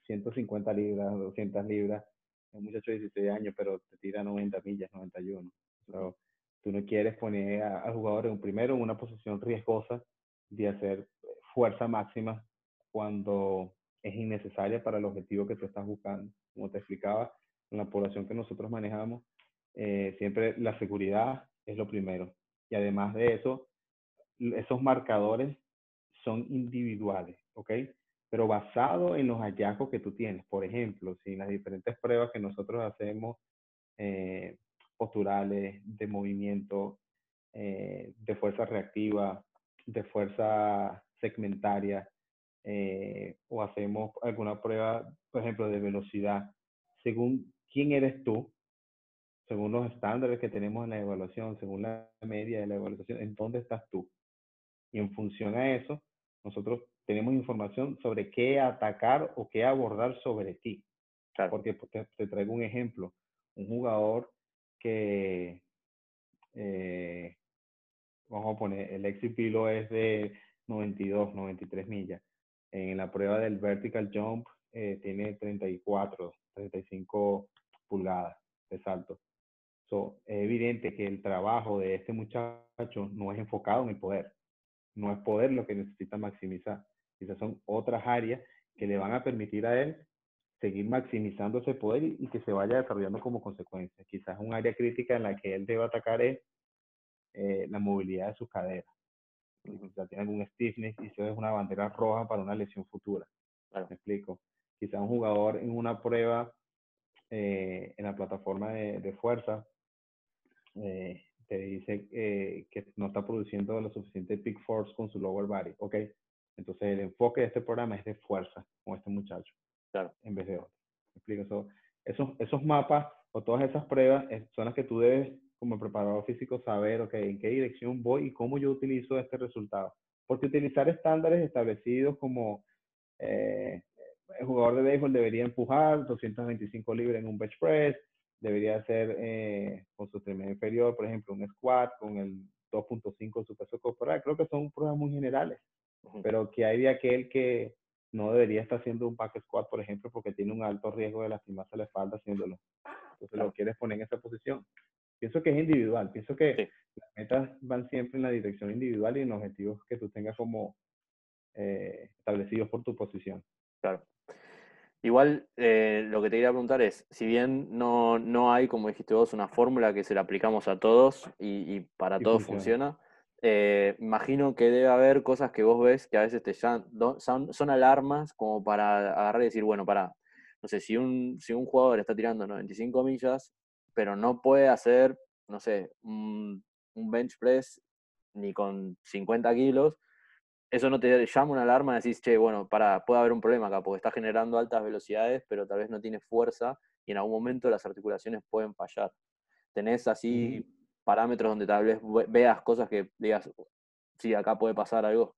150 libras, 200 libras. Un muchacho de 16 años, pero te tira 90 millas, 91. So, tú no quieres poner al jugador en, primero en una posición riesgosa de hacer fuerza máxima cuando es innecesaria para el objetivo que tú estás buscando. Como te explicaba, en la población que nosotros manejamos, eh, siempre la seguridad es lo primero. Y además de eso, esos marcadores son individuales, ¿ok? Pero basado en los hallazgos que tú tienes. Por ejemplo, si en las diferentes pruebas que nosotros hacemos, eh, posturales, de movimiento, eh, de fuerza reactiva, de fuerza segmentaria eh, o hacemos alguna prueba, por ejemplo, de velocidad, según quién eres tú, según los estándares que tenemos en la evaluación, según la media de la evaluación, en dónde estás tú. Y en función a eso, nosotros tenemos información sobre qué atacar o qué abordar sobre ti. Porque pues, te, traigo un ejemplo. Un jugador que, eh, vamos a poner, el exit pilo es de 92, 93 millas. En la prueba del vertical jump eh, tiene 34, 35 pulgadas de salto. So, es evidente que el trabajo de este muchacho no es enfocado en el poder. No es poder lo que necesita maximizar. Quizás son otras áreas que le van a permitir a él seguir maximizando ese poder y, que se vaya desarrollando como consecuencia. Quizás un área crítica en la que él debe atacar es eh, la movilidad de sus caderas. Quizás tiene algún stiffness y eso es una bandera roja para una lesión futura. ¿Me explico? Quizás un jugador en una prueba eh, en la plataforma de, fuerza eh, te dice que no está produciendo lo suficiente peak force con su lower body. Ok, entonces el enfoque de este programa es de fuerza con este muchacho, claro. en vez de otro. ¿Me explico? esos, esos mapas o todas esas pruebas son las que tú debes como preparador físico saber, ok, en qué dirección voy y cómo yo utilizo este resultado. Porque utilizar estándares establecidos como eh, el jugador de béisbol debería empujar 225 libras en un bench press, debería hacer eh, con su extremidad inferior, por ejemplo, un squat con el 2.5 de su peso corporal. Creo que son pruebas muy generales pero que hay de aquel que no debería estar haciendo un back squat, por ejemplo, porque tiene un alto riesgo de lastimarse la espalda haciéndolo. Entonces lo quieres poner en esa posición. Pienso que es individual, pienso que las metas van siempre en la dirección individual y en los objetivos que tú tengas como eh, establecidos por tu posición. Claro. Igual eh, lo que te quería preguntar es, si bien no, no hay, como dijiste vos, una fórmula que se la aplicamos a todos y, para todos funciona eh, imagino que debe haber cosas que vos ves que a veces te son, son alarmas como para agarrar y decir, bueno, para, no sé, si un, si un jugador está tirando 95 millas, pero no puede hacer, no sé, un, bench press ni con 50 kilos, eso no te llama una alarma, decís, che, bueno, para, puede haber un problema acá, porque está generando altas velocidades, pero tal vez no tiene fuerza y en algún momento las articulaciones pueden fallar. ¿Tenés así parámetros donde tal vez veas cosas que digas, sí, acá puede pasar algo?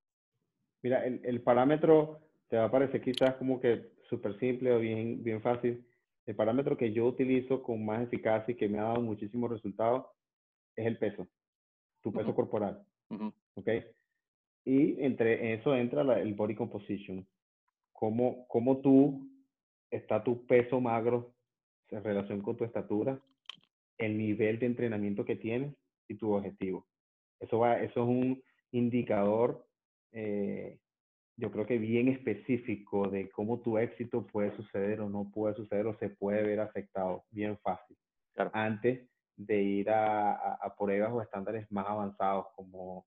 Mira, el, el parámetro te va a parecer quizás como que súper simple o bien, bien fácil. El parámetro que yo utilizo con más eficacia y que me ha dado muchísimos resultados es el peso, tu peso corporal. ¿Ok? Y entre eso entra el body composition. ¿Cómo, ¿Cómo tú está tu peso magro en relación con tu estatura? El nivel de entrenamiento que tienes y tu objetivo. Eso, va, eso es un indicador, eh, yo creo que bien específico de cómo tu éxito puede suceder o no puede suceder o se puede ver afectado, bien fácil, antes de ir a, a, pruebas o estándares más avanzados como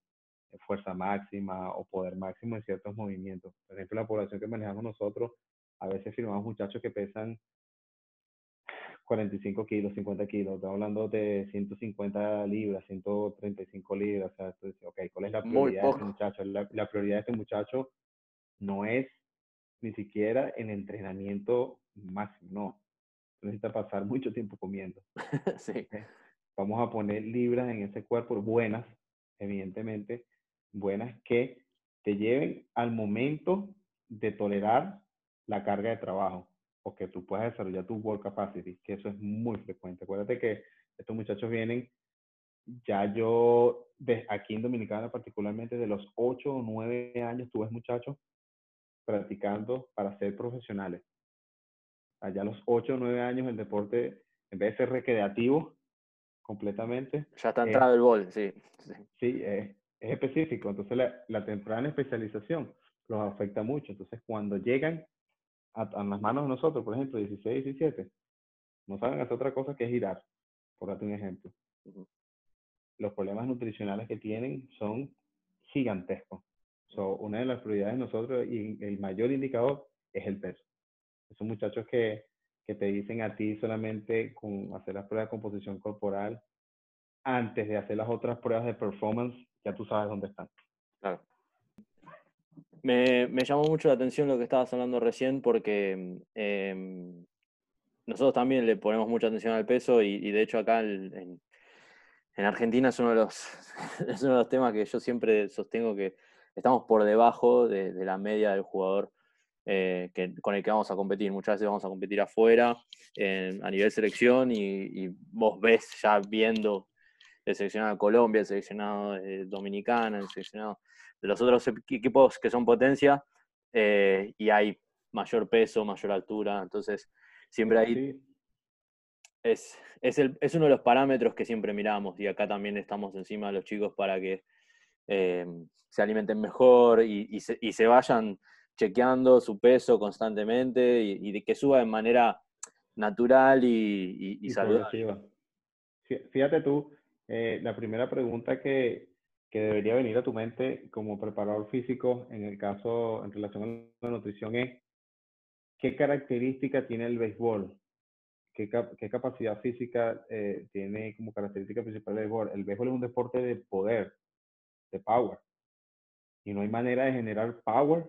fuerza máxima o poder máximo en ciertos movimientos. Por ejemplo, la población que manejamos nosotros, a veces firmamos muchachos que pesan 45 kilos, 50 kilos, estamos hablando de 150 libras, 135 libras, o sea, ok, ¿cuál es la prioridad de este muchacho? La, prioridad de este muchacho no es ni siquiera el entrenamiento máximo, no. Necesita pasar mucho tiempo comiendo. sí. Vamos a poner libras en ese cuerpo, buenas, evidentemente, buenas que te lleven al momento de tolerar la carga de trabajo que tú puedas desarrollar tu work capacity, que eso es muy frecuente. Acuérdate que estos muchachos vienen, ya yo, de, aquí en Dominicana particularmente, de los 8 o 9 años, tú ves muchachos practicando para ser profesionales. Allá a los 8 o 9 años el deporte, en vez de ser recreativo completamente. Ya está entrado el bol, sí. Sí, es, es específico. Entonces la, la temprana especialización los afecta mucho. Entonces cuando llegan a, las manos de nosotros, por ejemplo, 16, 17, no saben hacer otra cosa que girar, por darte un ejemplo. Los problemas nutricionales que tienen son gigantescos. So, una de las prioridades de nosotros y el mayor indicador es el peso. Esos muchachos que, que te dicen a ti solamente con hacer las pruebas de composición corporal, antes de hacer las otras pruebas de performance, ya tú sabes dónde están. Claro. Me, llamó mucho la atención lo que estabas hablando recién porque em, nosotros también le ponemos mucha atención al peso y, de hecho acá en, Argentina es uno, de los, es uno de los temas que yo siempre sostengo que estamos por debajo de, la media del jugador eh, con el que vamos a competir. Muchas veces vamos a competir afuera a nivel selección y, vos ves ya viendo el seleccionado de Colombia, el seleccionado de Dominicana, el seleccionado de los otros equipos que son potencia eh, y hay mayor peso, mayor altura, entonces siempre ahí es, es, uno de los parámetros que siempre miramos y acá también estamos encima de los chicos para que eh, se alimenten mejor y, se, vayan chequeando su peso constantemente y, que suba de manera natural y, y saludable. Fíjate tú, eh, la primera pregunta que, que debería venir a tu mente como preparador físico en el caso en relación a la nutrición es qué característica tiene el béisbol, qué, qué capacidad física eh, tiene como característica principal el béisbol. El béisbol es un deporte de poder, de power, y no hay manera de generar power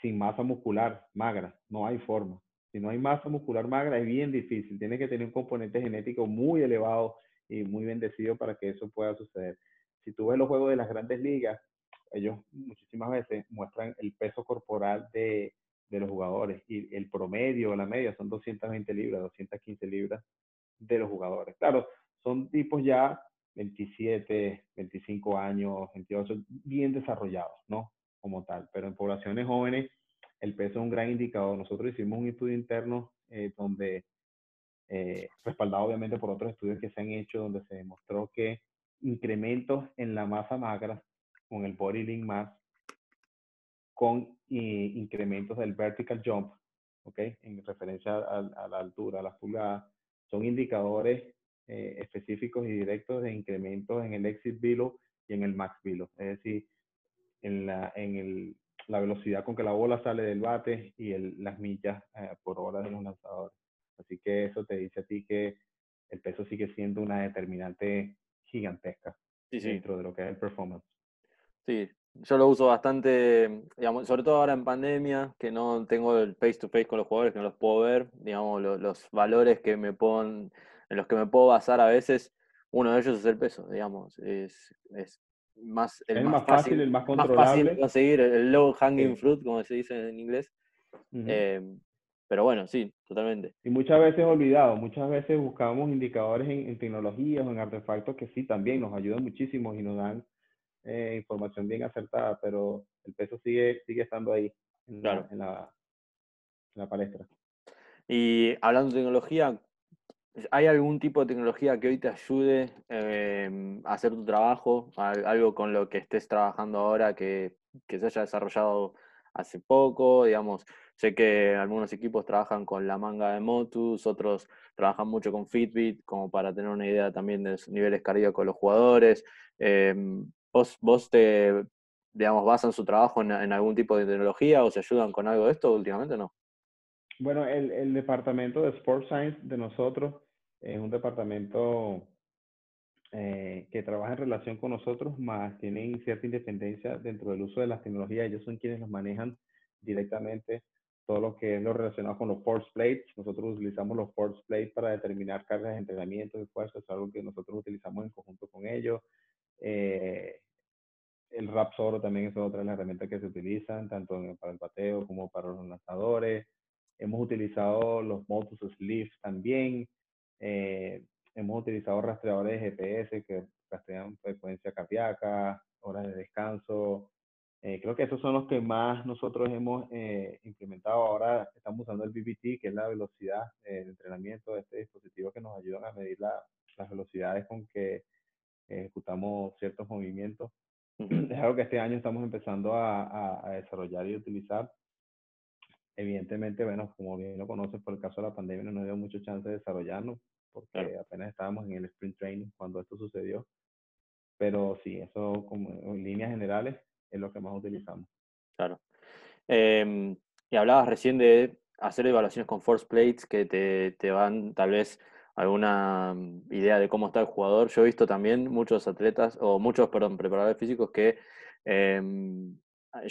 sin masa muscular magra, no hay forma. Si no hay masa muscular magra es bien difícil, tiene que tener un componente genético muy elevado y muy bendecido para que eso pueda suceder si tú ves los juegos de las grandes ligas, ellos muchísimas veces muestran el peso corporal de, de los jugadores y el promedio, la media son 220 libras, 215 libras de los jugadores. Claro, son tipos ya 27, 25 años, 28, bien desarrollados, ¿no? Como tal, pero en poblaciones jóvenes el peso es un gran indicador. Nosotros hicimos un estudio interno eh, donde, eh, respaldado obviamente por otros estudios que se han hecho, donde se demostró que incrementos en la masa magra con el body lean mass, con incrementos del vertical jump, ¿ok? En referencia a, la altura, a las pulgadas, son indicadores eh, específicos y directos de incrementos en el exit velo y en el max velo, es decir, en la, en el, la velocidad con que la bola sale del bate y las millas eh, por hora de los lanzadores. Así que eso te dice a ti que el peso sigue siendo una determinante gigantesca dentro de lo que es el performance. Sí, yo lo uso bastante, digamos, sobre todo ahora en pandemia, que no tengo el face to face con los jugadores, que no los puedo ver, digamos, los valores que me pon, en los que me puedo basar a veces, uno de ellos es el peso, digamos, es, es más, el, más, fácil, el más controlable. Más conseguir, el low hanging fruit, como se dice en inglés. Pero bueno, sí, totalmente. Y muchas veces olvidado, muchas veces buscamos indicadores en, tecnologías o en artefactos que sí también nos ayudan muchísimo y nos dan eh, información bien acertada, pero el peso sigue, sigue estando ahí en, la, en, la, palestra. Y hablando de tecnología, ¿hay algún tipo de tecnología que hoy te ayude em, a hacer tu trabajo? Algo con lo que estés trabajando ahora que, que se haya desarrollado hace poco, digamos, sé que algunos equipos trabajan con la manga de Motus, otros trabajan mucho con Fitbit, como para tener una idea también de los niveles cardíacos de los jugadores. Em, ¿vos, ¿Vos te, digamos, basan su trabajo en, algún tipo de tecnología o se ayudan con algo de esto últimamente no? Bueno, el, el departamento de Sports Science de nosotros es un departamento eh, que trabaja en relación con nosotros, más tienen cierta independencia dentro del uso de las tecnologías. Ellos son quienes los manejan directamente todo lo que es lo relacionado con los force plates. Nosotros utilizamos los force plates para determinar cargas de entrenamiento y fuerza, es algo que nosotros utilizamos en conjunto con ellos. Eh, el Rapsoro también es otra de las herramientas que se utilizan, tanto para el bateo como para los lanzadores. Hemos utilizado los Motus Sleeve también. Eh, Hemos utilizado rastreadores de GPS que rastrean frecuencia cardíaca, horas de descanso. Eh, creo que esos son los que más nosotros hemos eh, implementado. Ahora estamos usando el BBT, que es la velocidad de entrenamiento de este dispositivo que nos ayuda a medir las velocidades con que ejecutamos ciertos movimientos. Es algo que este año estamos empezando a, a, desarrollar y utilizar. Evidentemente, bueno, como bien lo conoces, por el caso de la pandemia no nos dio mucha chance de desarrollarnos, porque apenas estábamos en el sprint training cuando esto sucedió. Pero sí, eso como en líneas generales es lo que más utilizamos. Claro. Em, y hablabas recién de hacer evaluaciones con force plates que te, te van tal vez alguna idea de cómo está el jugador. Yo he visto también muchos atletas, o muchos, perdón, preparadores físicos que eh,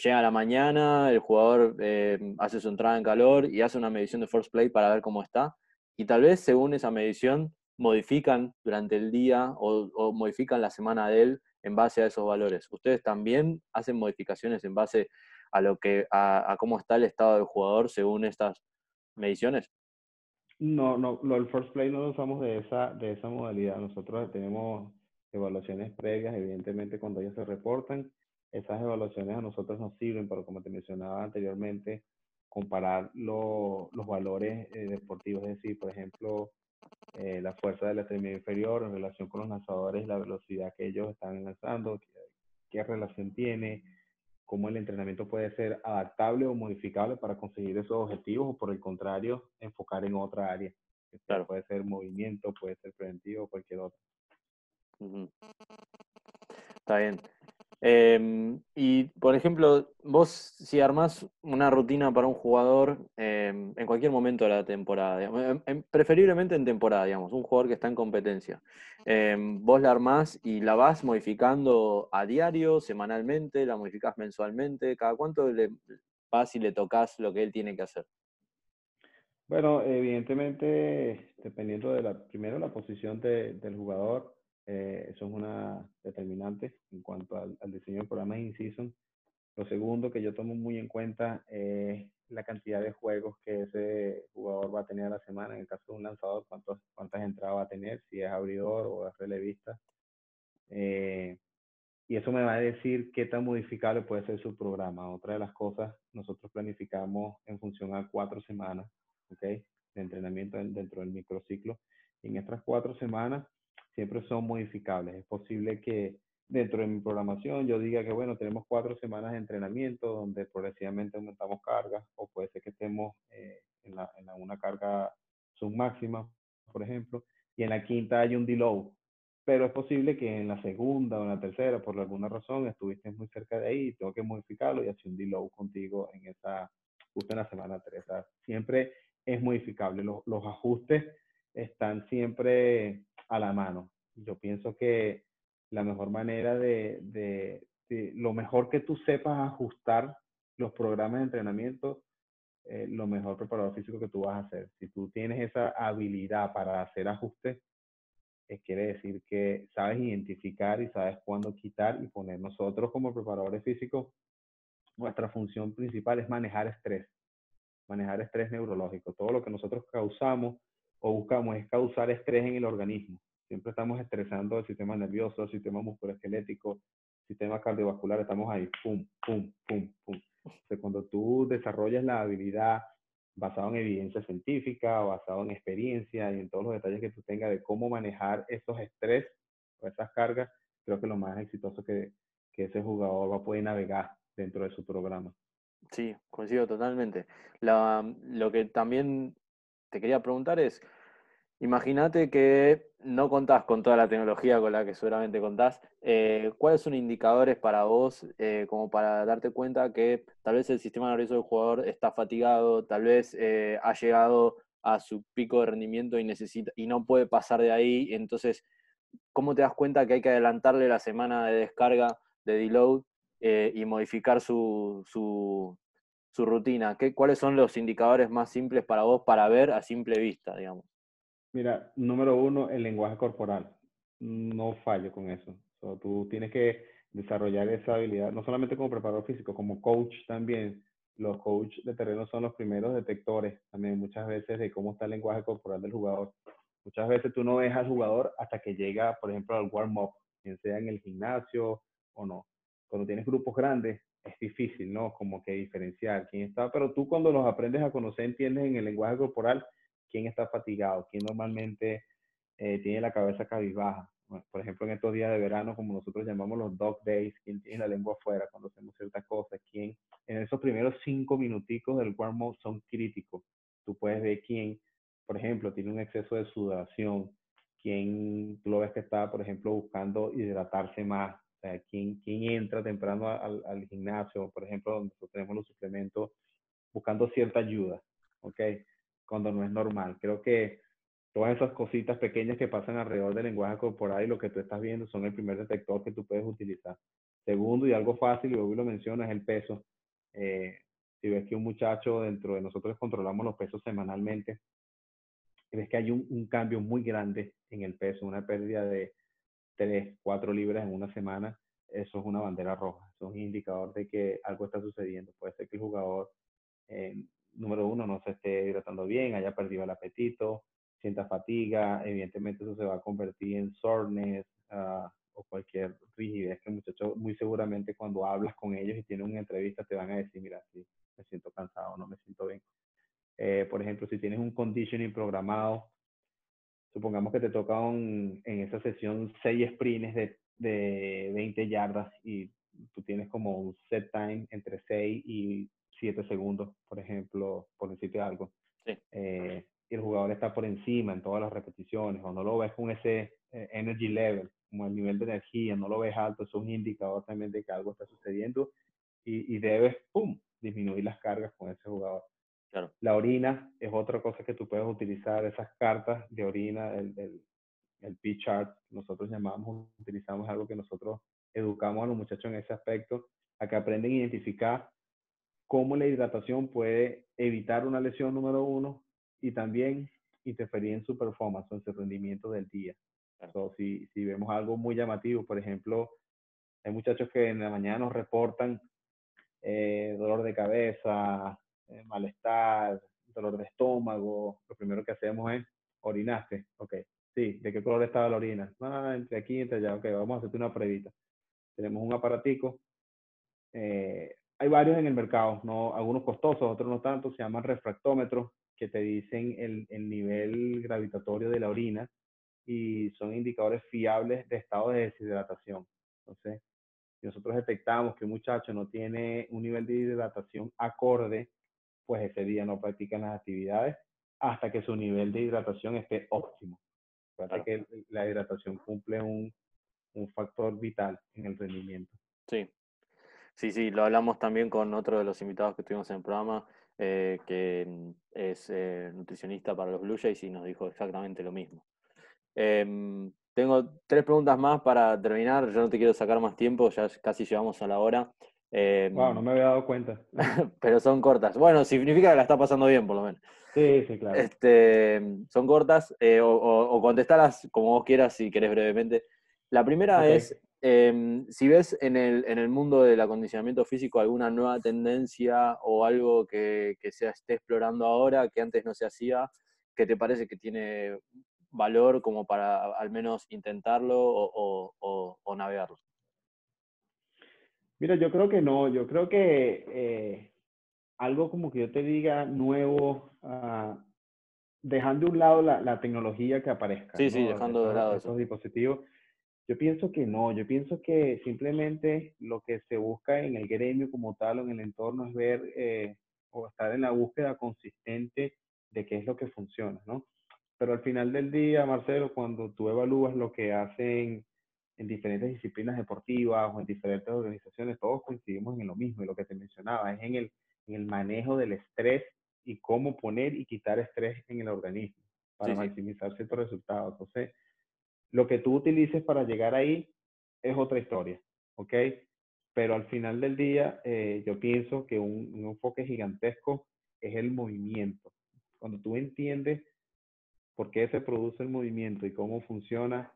llega a la mañana, el jugador eh, hace su entrada en calor y hace una medición de force play para ver cómo está. Y tal vez según esa medición modifican durante el día o, modifican la semana de él en base a esos valores. ¿Ustedes también hacen modificaciones en base a lo que a, cómo está el estado del jugador según estas mediciones? No, no, lo del first play no lo usamos de esa, de esa modalidad. Nosotros tenemos evaluaciones previas, evidentemente, cuando ellos se reportan. Esas evaluaciones a nosotros nos sirven para, como te mencionaba anteriormente, comparar los valores eh, deportivos. Es decir, por ejemplo, eh, la fuerza de la extremidad inferior en relación con los lanzadores, la velocidad que ellos están lanzando, qué relación tiene, cómo el entrenamiento puede ser adaptable o modificable para conseguir esos objetivos o por el contrario, enfocar en otra área. Claro. Puede ser movimiento, puede ser preventivo, cualquier otro. Está bien. Em, y, por ejemplo, vos si armás una rutina para un jugador em, en cualquier momento de la temporada, em, preferiblemente en temporada, digamos, un jugador que está en competencia, vos la armás y la vas modificando a diario, semanalmente, la modificás mensualmente, ¿cada cuánto le vas y le tocas lo que él tiene que hacer? Bueno, evidentemente, dependiendo de la, primero la posición del jugador, eh, eso es una determinante en cuanto al, diseño del programa in-season. Lo segundo que yo tomo muy en cuenta es la cantidad de juegos que ese jugador va a tener a la semana. En el caso de un lanzador, cuántas entradas va a tener, si es abridor o es relevista. Eh, y eso me va a decir qué tan modificable puede ser su programa. Otra de las cosas, nosotros planificamos en función a cuatro semanas ¿okay? de entrenamiento dentro del microciclo. En estas cuatro semanas siempre son modificables. Es posible que dentro de mi programación yo diga que, bueno, tenemos cuatro semanas de entrenamiento donde progresivamente aumentamos cargas o puede ser que estemos eh, en, la, en una carga submáxima, por ejemplo, y en la quinta hay un deload. Pero es posible que en la segunda o en la tercera, por alguna razón, estuviste muy cerca de ahí tengo que modificarlo y hacer un deload contigo en esa, justo en la semana 3. siempre es modificable. Los, los ajustes están siempre a la mano. Yo pienso que la mejor manera de, de, lo mejor que tú sepas ajustar los programas de entrenamiento, eh, lo mejor preparador físico que tú vas a hacer. Si tú tienes esa habilidad para hacer ajustes, eh, quiere decir que sabes identificar y sabes cuándo quitar y poner. Nosotros como preparadores físicos, nuestra función principal es manejar estrés, manejar estrés neurológico. Todo lo que nosotros causamos o buscamos es causar estrés en el organismo. Siempre estamos estresando el sistema nervioso, el sistema musculoesquelético, el sistema cardiovascular, estamos ahí, pum, pum, pum, pum. Entonces, cuando tú desarrollas la habilidad basada en evidencia científica, basado en experiencia y en todos los detalles que tú tengas de cómo manejar esos estrés o esas cargas, creo que lo más exitoso que, que ese jugador va a poder navegar dentro de su programa. Sí, coincido totalmente. La, lo que también te quería preguntar es, imagínate que no contás con toda la tecnología con la que seguramente contás, eh, ¿cuáles son indicadores para vos eh, como para darte cuenta que tal vez el sistema nervioso del jugador está fatigado, tal vez eh, ha llegado a su pico de rendimiento y, necesita, y no puede pasar de ahí? Entonces, ¿cómo te das cuenta que hay que adelantarle la semana de descarga de deload y modificar su, su rutina? ¿Qué, ¿Cuáles son los indicadores más simples para vos para ver a simple vista, digamos? Mira, número uno, el lenguaje corporal. No fallo con eso. tú tienes que desarrollar esa habilidad, no solamente como preparador físico, como coach también. Los coaches de terreno son los primeros detectores también muchas veces de cómo está el lenguaje corporal del jugador. Muchas veces tú no ves al jugador hasta que llega, por ejemplo, al warm-up, bien sea en el gimnasio o no. Cuando tienes grupos grandes, es difícil, ¿no? Como que diferenciar quién está, pero tú cuando los aprendes a conocer, entiendes en el lenguaje corporal quién está fatigado, quién normalmente eh, tiene la cabeza cabizbaja. por ejemplo, en estos días de verano, como nosotros llamamos los dog days, quién tiene la lengua afuera cuando hacemos ciertas cosas, quién en esos primeros cinco minuticos del warm-up son críticos. Tú puedes ver quién, por ejemplo, tiene un exceso de sudación, quién tú lo ves que está, por ejemplo, buscando hidratarse más, sea, ¿quién, entra temprano al, al, gimnasio, por ejemplo, donde tenemos los suplementos, buscando cierta ayuda, ¿ok? Cuando no es normal. Creo que todas esas cositas pequeñas que pasan alrededor del lenguaje corporal y lo que tú estás viendo son el primer detector que tú puedes utilizar. Segundo, y algo fácil, y hoy lo menciono, es el peso. Eh, si ves que un muchacho dentro de nosotros controlamos los pesos semanalmente, ves que hay un, un cambio muy grande en el peso, una pérdida de 3, 4 libras en una semana, eso es una bandera roja, eso es un indicador de que algo está sucediendo. Puede ser que el jugador, eh, número uno, no se esté hidratando bien, haya perdido el apetito, sienta fatiga, evidentemente eso se va a convertir en soreness uh, o cualquier rigidez que el muchacho muy seguramente cuando hablas con ellos y tienen una entrevista te van a decir, mira, sí, me siento cansado, no me siento bien. Eh, por ejemplo, si tienes un conditioning programado, supongamos que te toca en esa sesión seis sprints de, de 20 yardas y tú tienes como un set time entre 6 y 7 segundos, por ejemplo, por decirte algo. Sí. Eh, y el jugador está por encima en todas las repeticiones, o no lo ves con ese eh, energy level, como el nivel de energía, no lo ves alto, eso es un indicador también de que algo está sucediendo y, y debes, ¡pum!, disminuir las cargas con ese jugador. Claro. La orina es otra cosa que tú puedes utilizar, esas cartas de orina, el, el, el P-chart, nosotros llamamos, utilizamos algo que nosotros educamos a los muchachos en ese aspecto, a que aprenden a identificar cómo la hidratación puede evitar una lesión número uno y también interferir en su performance, en su rendimiento del día. si, si vemos algo muy llamativo, por ejemplo, hay muchachos que en la mañana nos reportan eh, dolor de cabeza, eh, malestar, dolor de estómago, lo primero que hacemos es orinaste, ok, sí, ¿de qué color estaba la orina? Ah, entre aquí, entre allá, ok, vamos a hacerte una pruebita. Tenemos un aparatico, eh, hay varios en el mercado, no, algunos costosos, otros no tanto, se llaman refractómetros, que te dicen el, el nivel gravitatorio de la orina y son indicadores fiables de estado de deshidratación. Entonces, nosotros detectamos que un muchacho no tiene un nivel de hidratación acorde pues ese día no practican las actividades hasta que su nivel de hidratación esté óptimo. Claro. que la hidratación cumple un, un factor vital en el rendimiento. Sí, sí, sí, lo hablamos también con otro de los invitados que tuvimos en el programa, eh, que es eh, nutricionista para los Blue Jays y nos dijo exactamente lo mismo. Eh, tengo tres preguntas más para terminar, yo no te quiero sacar más tiempo, ya casi llegamos a la hora. Eh, wow, no me había dado cuenta. pero son cortas. Bueno, significa que la está pasando bien, por lo menos. Sí, sí, claro. Este, son cortas, eh, o, o, contestarlas como vos quieras, si querés brevemente. La primera es, em, si ves en el, en el mundo del acondicionamiento físico alguna nueva tendencia o algo que, que se esté explorando ahora, que antes no se hacía, que te parece que tiene valor como para al menos intentarlo o navegarlo. Mira, yo creo que no, yo creo que eh, algo como que yo te diga nuevo, uh, dejando de un lado la, la tecnología que aparezca. Sí, ¿no? sí, dejando de lado esos dispositivos. Yo pienso que no, yo pienso que simplemente lo que se busca en el gremio como tal o en el entorno es ver eh, o estar en la búsqueda consistente de qué es lo que funciona, ¿no? Pero al final del día, Marcelo, cuando tú evalúas lo que hacen en diferentes disciplinas deportivas o en diferentes organizaciones, todos coincidimos en lo mismo y lo que te mencionaba, es en el, en el manejo del estrés y cómo poner y quitar estrés en el organismo para sí, maximizar ciertos resultados. Entonces, lo que tú utilices para llegar ahí es otra historia, ¿ok? Pero al final del día, eh, yo pienso que un, un enfoque gigantesco es el movimiento. Cuando tú entiendes por qué se produce el movimiento y cómo funciona,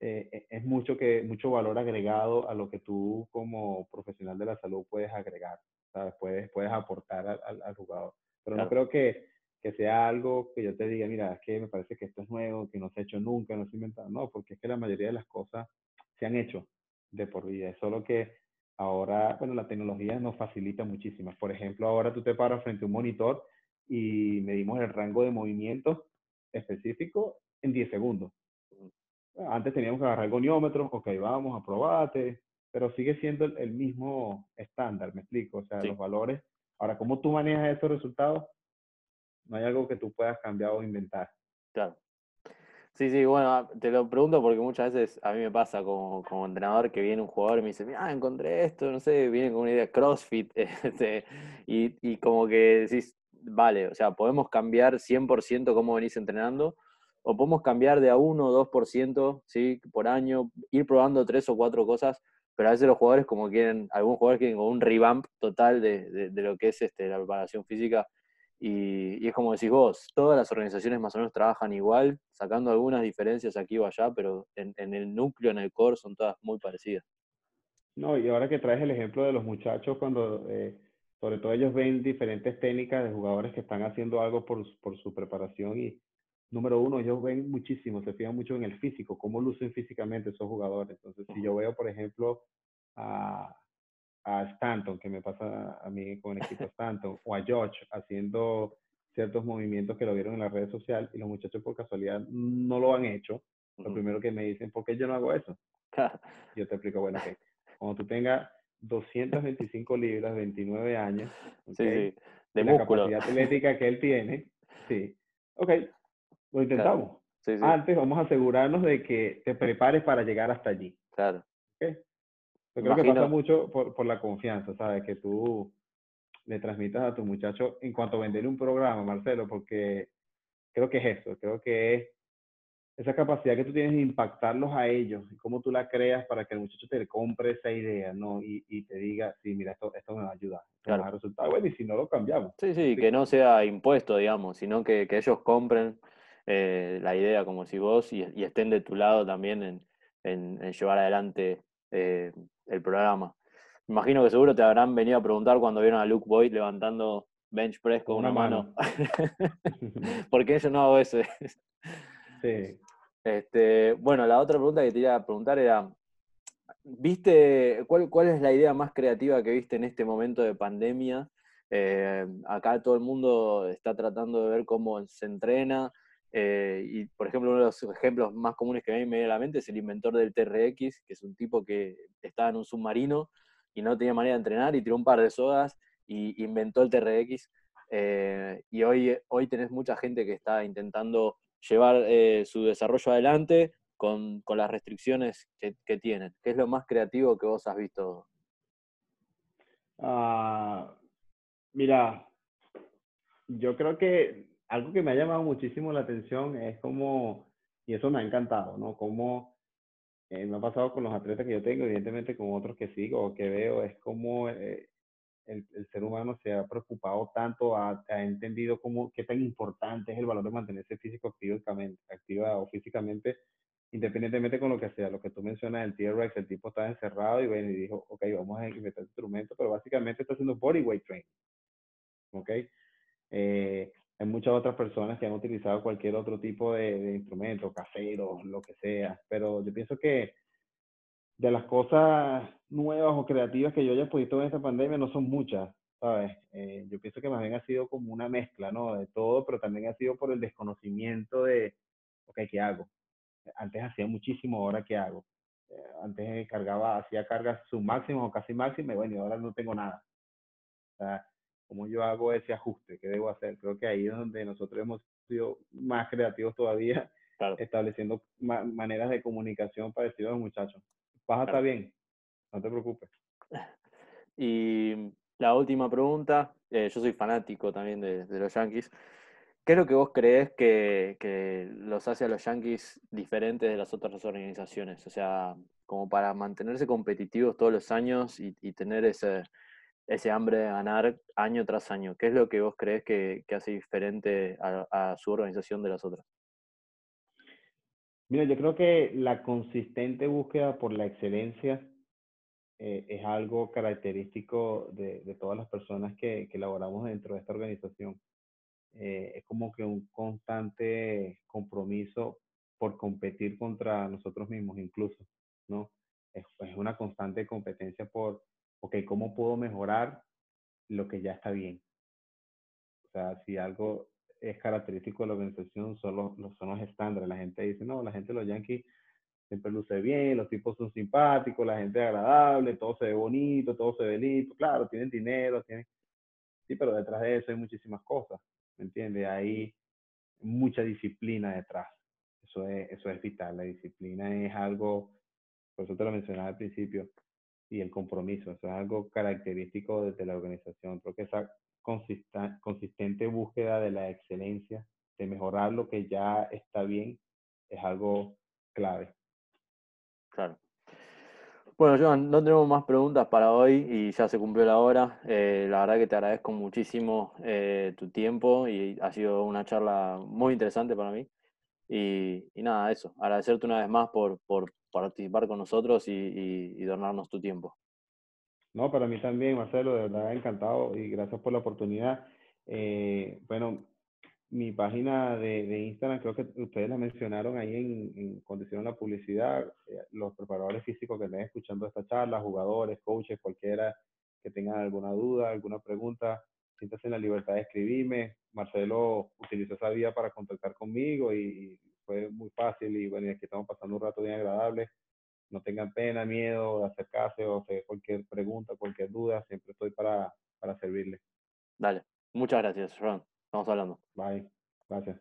eh, e, es mucho, que, mucho valor agregado a lo que tú como profesional de la salud puedes agregar, ¿sabes? Puedes, puedes aportar al, al, jugador. Pero claro. no creo que, que, sea algo que yo te diga, mira, es que me parece que esto es nuevo, que no se ha hecho nunca, no se ha inventado. No, porque es que la mayoría de las cosas se han hecho de por vida. Es solo que ahora, bueno, la tecnología nos facilita muchísimas. Por ejemplo, ahora tú te paras frente a un monitor y medimos el rango de movimiento específico en 10 segundos. Antes teníamos que agarrar el goniómetro, ok, vamos, aprobate, pero sigue siendo el, el mismo estándar, me explico, o sea, sí. los valores. Ahora, ¿cómo tú manejas esos resultados? No hay algo que tú puedas cambiar o inventar. Claro. Sí, sí, bueno, te lo pregunto porque muchas veces a mí me pasa como, como entrenador que viene un jugador y me dice, ah, encontré esto, no sé, viene con una idea de CrossFit, este, y, y como que decís, vale, o sea, podemos cambiar 100% cómo venís entrenando, o podemos cambiar de a 1 o 2% ¿sí? por año, ir probando tres o cuatro cosas, pero a veces los jugadores como quieren, algunos jugadores quieren un revamp total de, lo que es este, la preparación física y, es como decís vos, todas las organizaciones más o menos trabajan igual, sacando algunas diferencias aquí o allá, pero en, el núcleo, en el core, son todas muy parecidas. No, y ahora que traes el ejemplo de los muchachos, cuando eh, sobre todo ellos ven diferentes técnicas de jugadores que están haciendo algo por, por su preparación y número uno, ellos ven muchísimo, se fijan mucho en el físico, cómo lucen físicamente esos jugadores. Entonces, si yo veo, por ejemplo, a, a Stanton, que me pasa a mí con el equipo Stanton, o a George haciendo ciertos movimientos que lo vieron en las redes sociales y los muchachos por casualidad no lo han hecho, lo primero que me dicen, ¿por qué yo no hago eso? yo te explico, bueno, que cuando tú tengas 225 libras, 29 años, de la capacidad atlética que él tiene, sí, ok, lo intentamos. Antes vamos a asegurarnos de que te prepares para llegar hasta allí. Claro. Okay. Yo creo que pasa mucho por, por, la confianza, ¿sabes? Que tú le transmitas a tu muchacho en cuanto a vender un programa, Marcelo, porque creo que es eso, creo que es esa capacidad que tú tienes de impactarlos a ellos y cómo tú la creas para que el muchacho te compre esa idea, ¿no? Y, y te diga, sí, mira, esto, esto me va a ayudar, claro. va bueno, y si no lo cambiamos. Sí, sí, que no sea impuesto, digamos, sino que, que ellos compren eh, la idea como si vos y, y, estén de tu lado también en, en, en llevar adelante eh, el programa. Imagino que seguro te habrán venido a preguntar cuando vieron a Luke Boyd levantando bench press con una, mano. ¿Por qué yo no hago eso? sí. Este, bueno, la otra pregunta que te iba a preguntar era, ¿viste cuál, cuál es la idea más creativa que viste en este momento de pandemia? Eh, acá todo el mundo está tratando de ver cómo se entrena, eh, y, por ejemplo, uno de los ejemplos más comunes que a mí me viene a la mente es el inventor del TRX, que es un tipo que estaba en un submarino y no tenía manera de entrenar y tiró un par de sogas y inventó el TRX. Eh, y hoy, hoy tenés mucha gente que está intentando llevar eh, su desarrollo adelante con, con las restricciones que, que, tienen. ¿Qué es lo más creativo que vos has visto? Uh, mira, yo creo que algo que me ha llamado muchísimo la atención es como, y eso me ha encantado, ¿no? Como eh, me ha pasado con los atletas que yo tengo, evidentemente con otros que sigo o que veo, es como eh, el, el, ser humano se ha preocupado tanto, ha, ha, entendido cómo, qué tan importante es el valor de mantenerse físico activamente, activa o físicamente, independientemente con lo que sea. Lo que tú mencionas, el T-Rex, el tipo estaba encerrado y, bueno, y dijo, ok, vamos a inventar este instrumento, pero básicamente está haciendo body weight training. ¿Ok? Eh, hay muchas otras personas que han utilizado cualquier otro tipo de, instrumento, casero, lo que sea, pero yo pienso que de las cosas nuevas o creativas que yo haya visto en esta pandemia no son muchas, ¿sabes? Eh, yo pienso que más bien ha sido como una mezcla, ¿no? De todo, pero también ha sido por el desconocimiento de, ok, ¿qué hago? Antes hacía muchísimo, ahora ¿qué hago? Eh, antes cargaba, hacía cargas su máximo o casi máximo y bueno, y ahora no tengo nada. O sea, cómo yo hago ese ajuste, qué debo hacer. Creo que ahí es donde nosotros hemos sido más creativos todavía, estableciendo maneras de comunicación para decirle a los muchachos, vas a estar bien, no te preocupes. Y la última pregunta, eh, yo soy fanático también de, de, los Yankees. ¿Qué es lo que vos crees que, que, los hace a los Yankees diferentes de las otras organizaciones? O sea, como para mantenerse competitivos todos los años y, y tener ese, ese hambre de ganar año tras año? ¿Qué es lo que vos crees que, que hace diferente a, a, su organización de las otras? Mira, yo creo que la consistente búsqueda por la excelencia eh, es algo característico de, de, todas las personas que, que laboramos dentro de esta organización. Eh, es como que un constante compromiso por competir contra nosotros mismos incluso, ¿no? Es, es una constante competencia por, ok, ¿cómo puedo mejorar lo que ya está bien? O sea, si algo es característico de la organización, son los, son los estándares. La gente dice, no, la gente de los Yankees siempre luce bien, los tipos son simpáticos, la gente es agradable, todo se ve bonito, todo se ve lindo. Claro, tienen dinero, tienen... Sí, pero detrás de eso hay muchísimas cosas, ¿me entiendes? Hay mucha disciplina detrás. Eso es, eso es vital. La disciplina es algo, por eso te lo mencionaba al principio, y el compromiso. Eso es algo característico desde la organización. Creo que esa consistente búsqueda de la excelencia, de mejorar lo que ya está bien, es algo clave. Claro. Bueno, Joan, no tenemos más preguntas para hoy y ya se cumplió la hora. Eh, la verdad que te agradezco muchísimo eh, tu tiempo y ha sido una charla muy interesante para mí. Y, nada, eso, agradecerte una vez más por, por participar con nosotros y, y, donarnos tu tiempo. No, para mí también, Marcelo, de verdad encantado y gracias por la oportunidad. Eh, bueno, mi página de, de, Instagram, creo que ustedes la mencionaron ahí en, en cuando hicieron la publicidad, eh, los preparadores físicos que estén escuchando esta charla, jugadores, coaches, cualquiera que tengan alguna duda, alguna pregunta, siéntanse en la libertad de escribirme. Marcelo utilizó esa vía para contactar conmigo y, fue muy fácil y bueno, y aquí estamos pasando un rato bien agradable. No tengan pena, miedo de acercarse o hacer cualquier pregunta, cualquier duda, siempre estoy para, para servirles. Dale, muchas gracias, Ron. Estamos hablando. Bye. Gracias.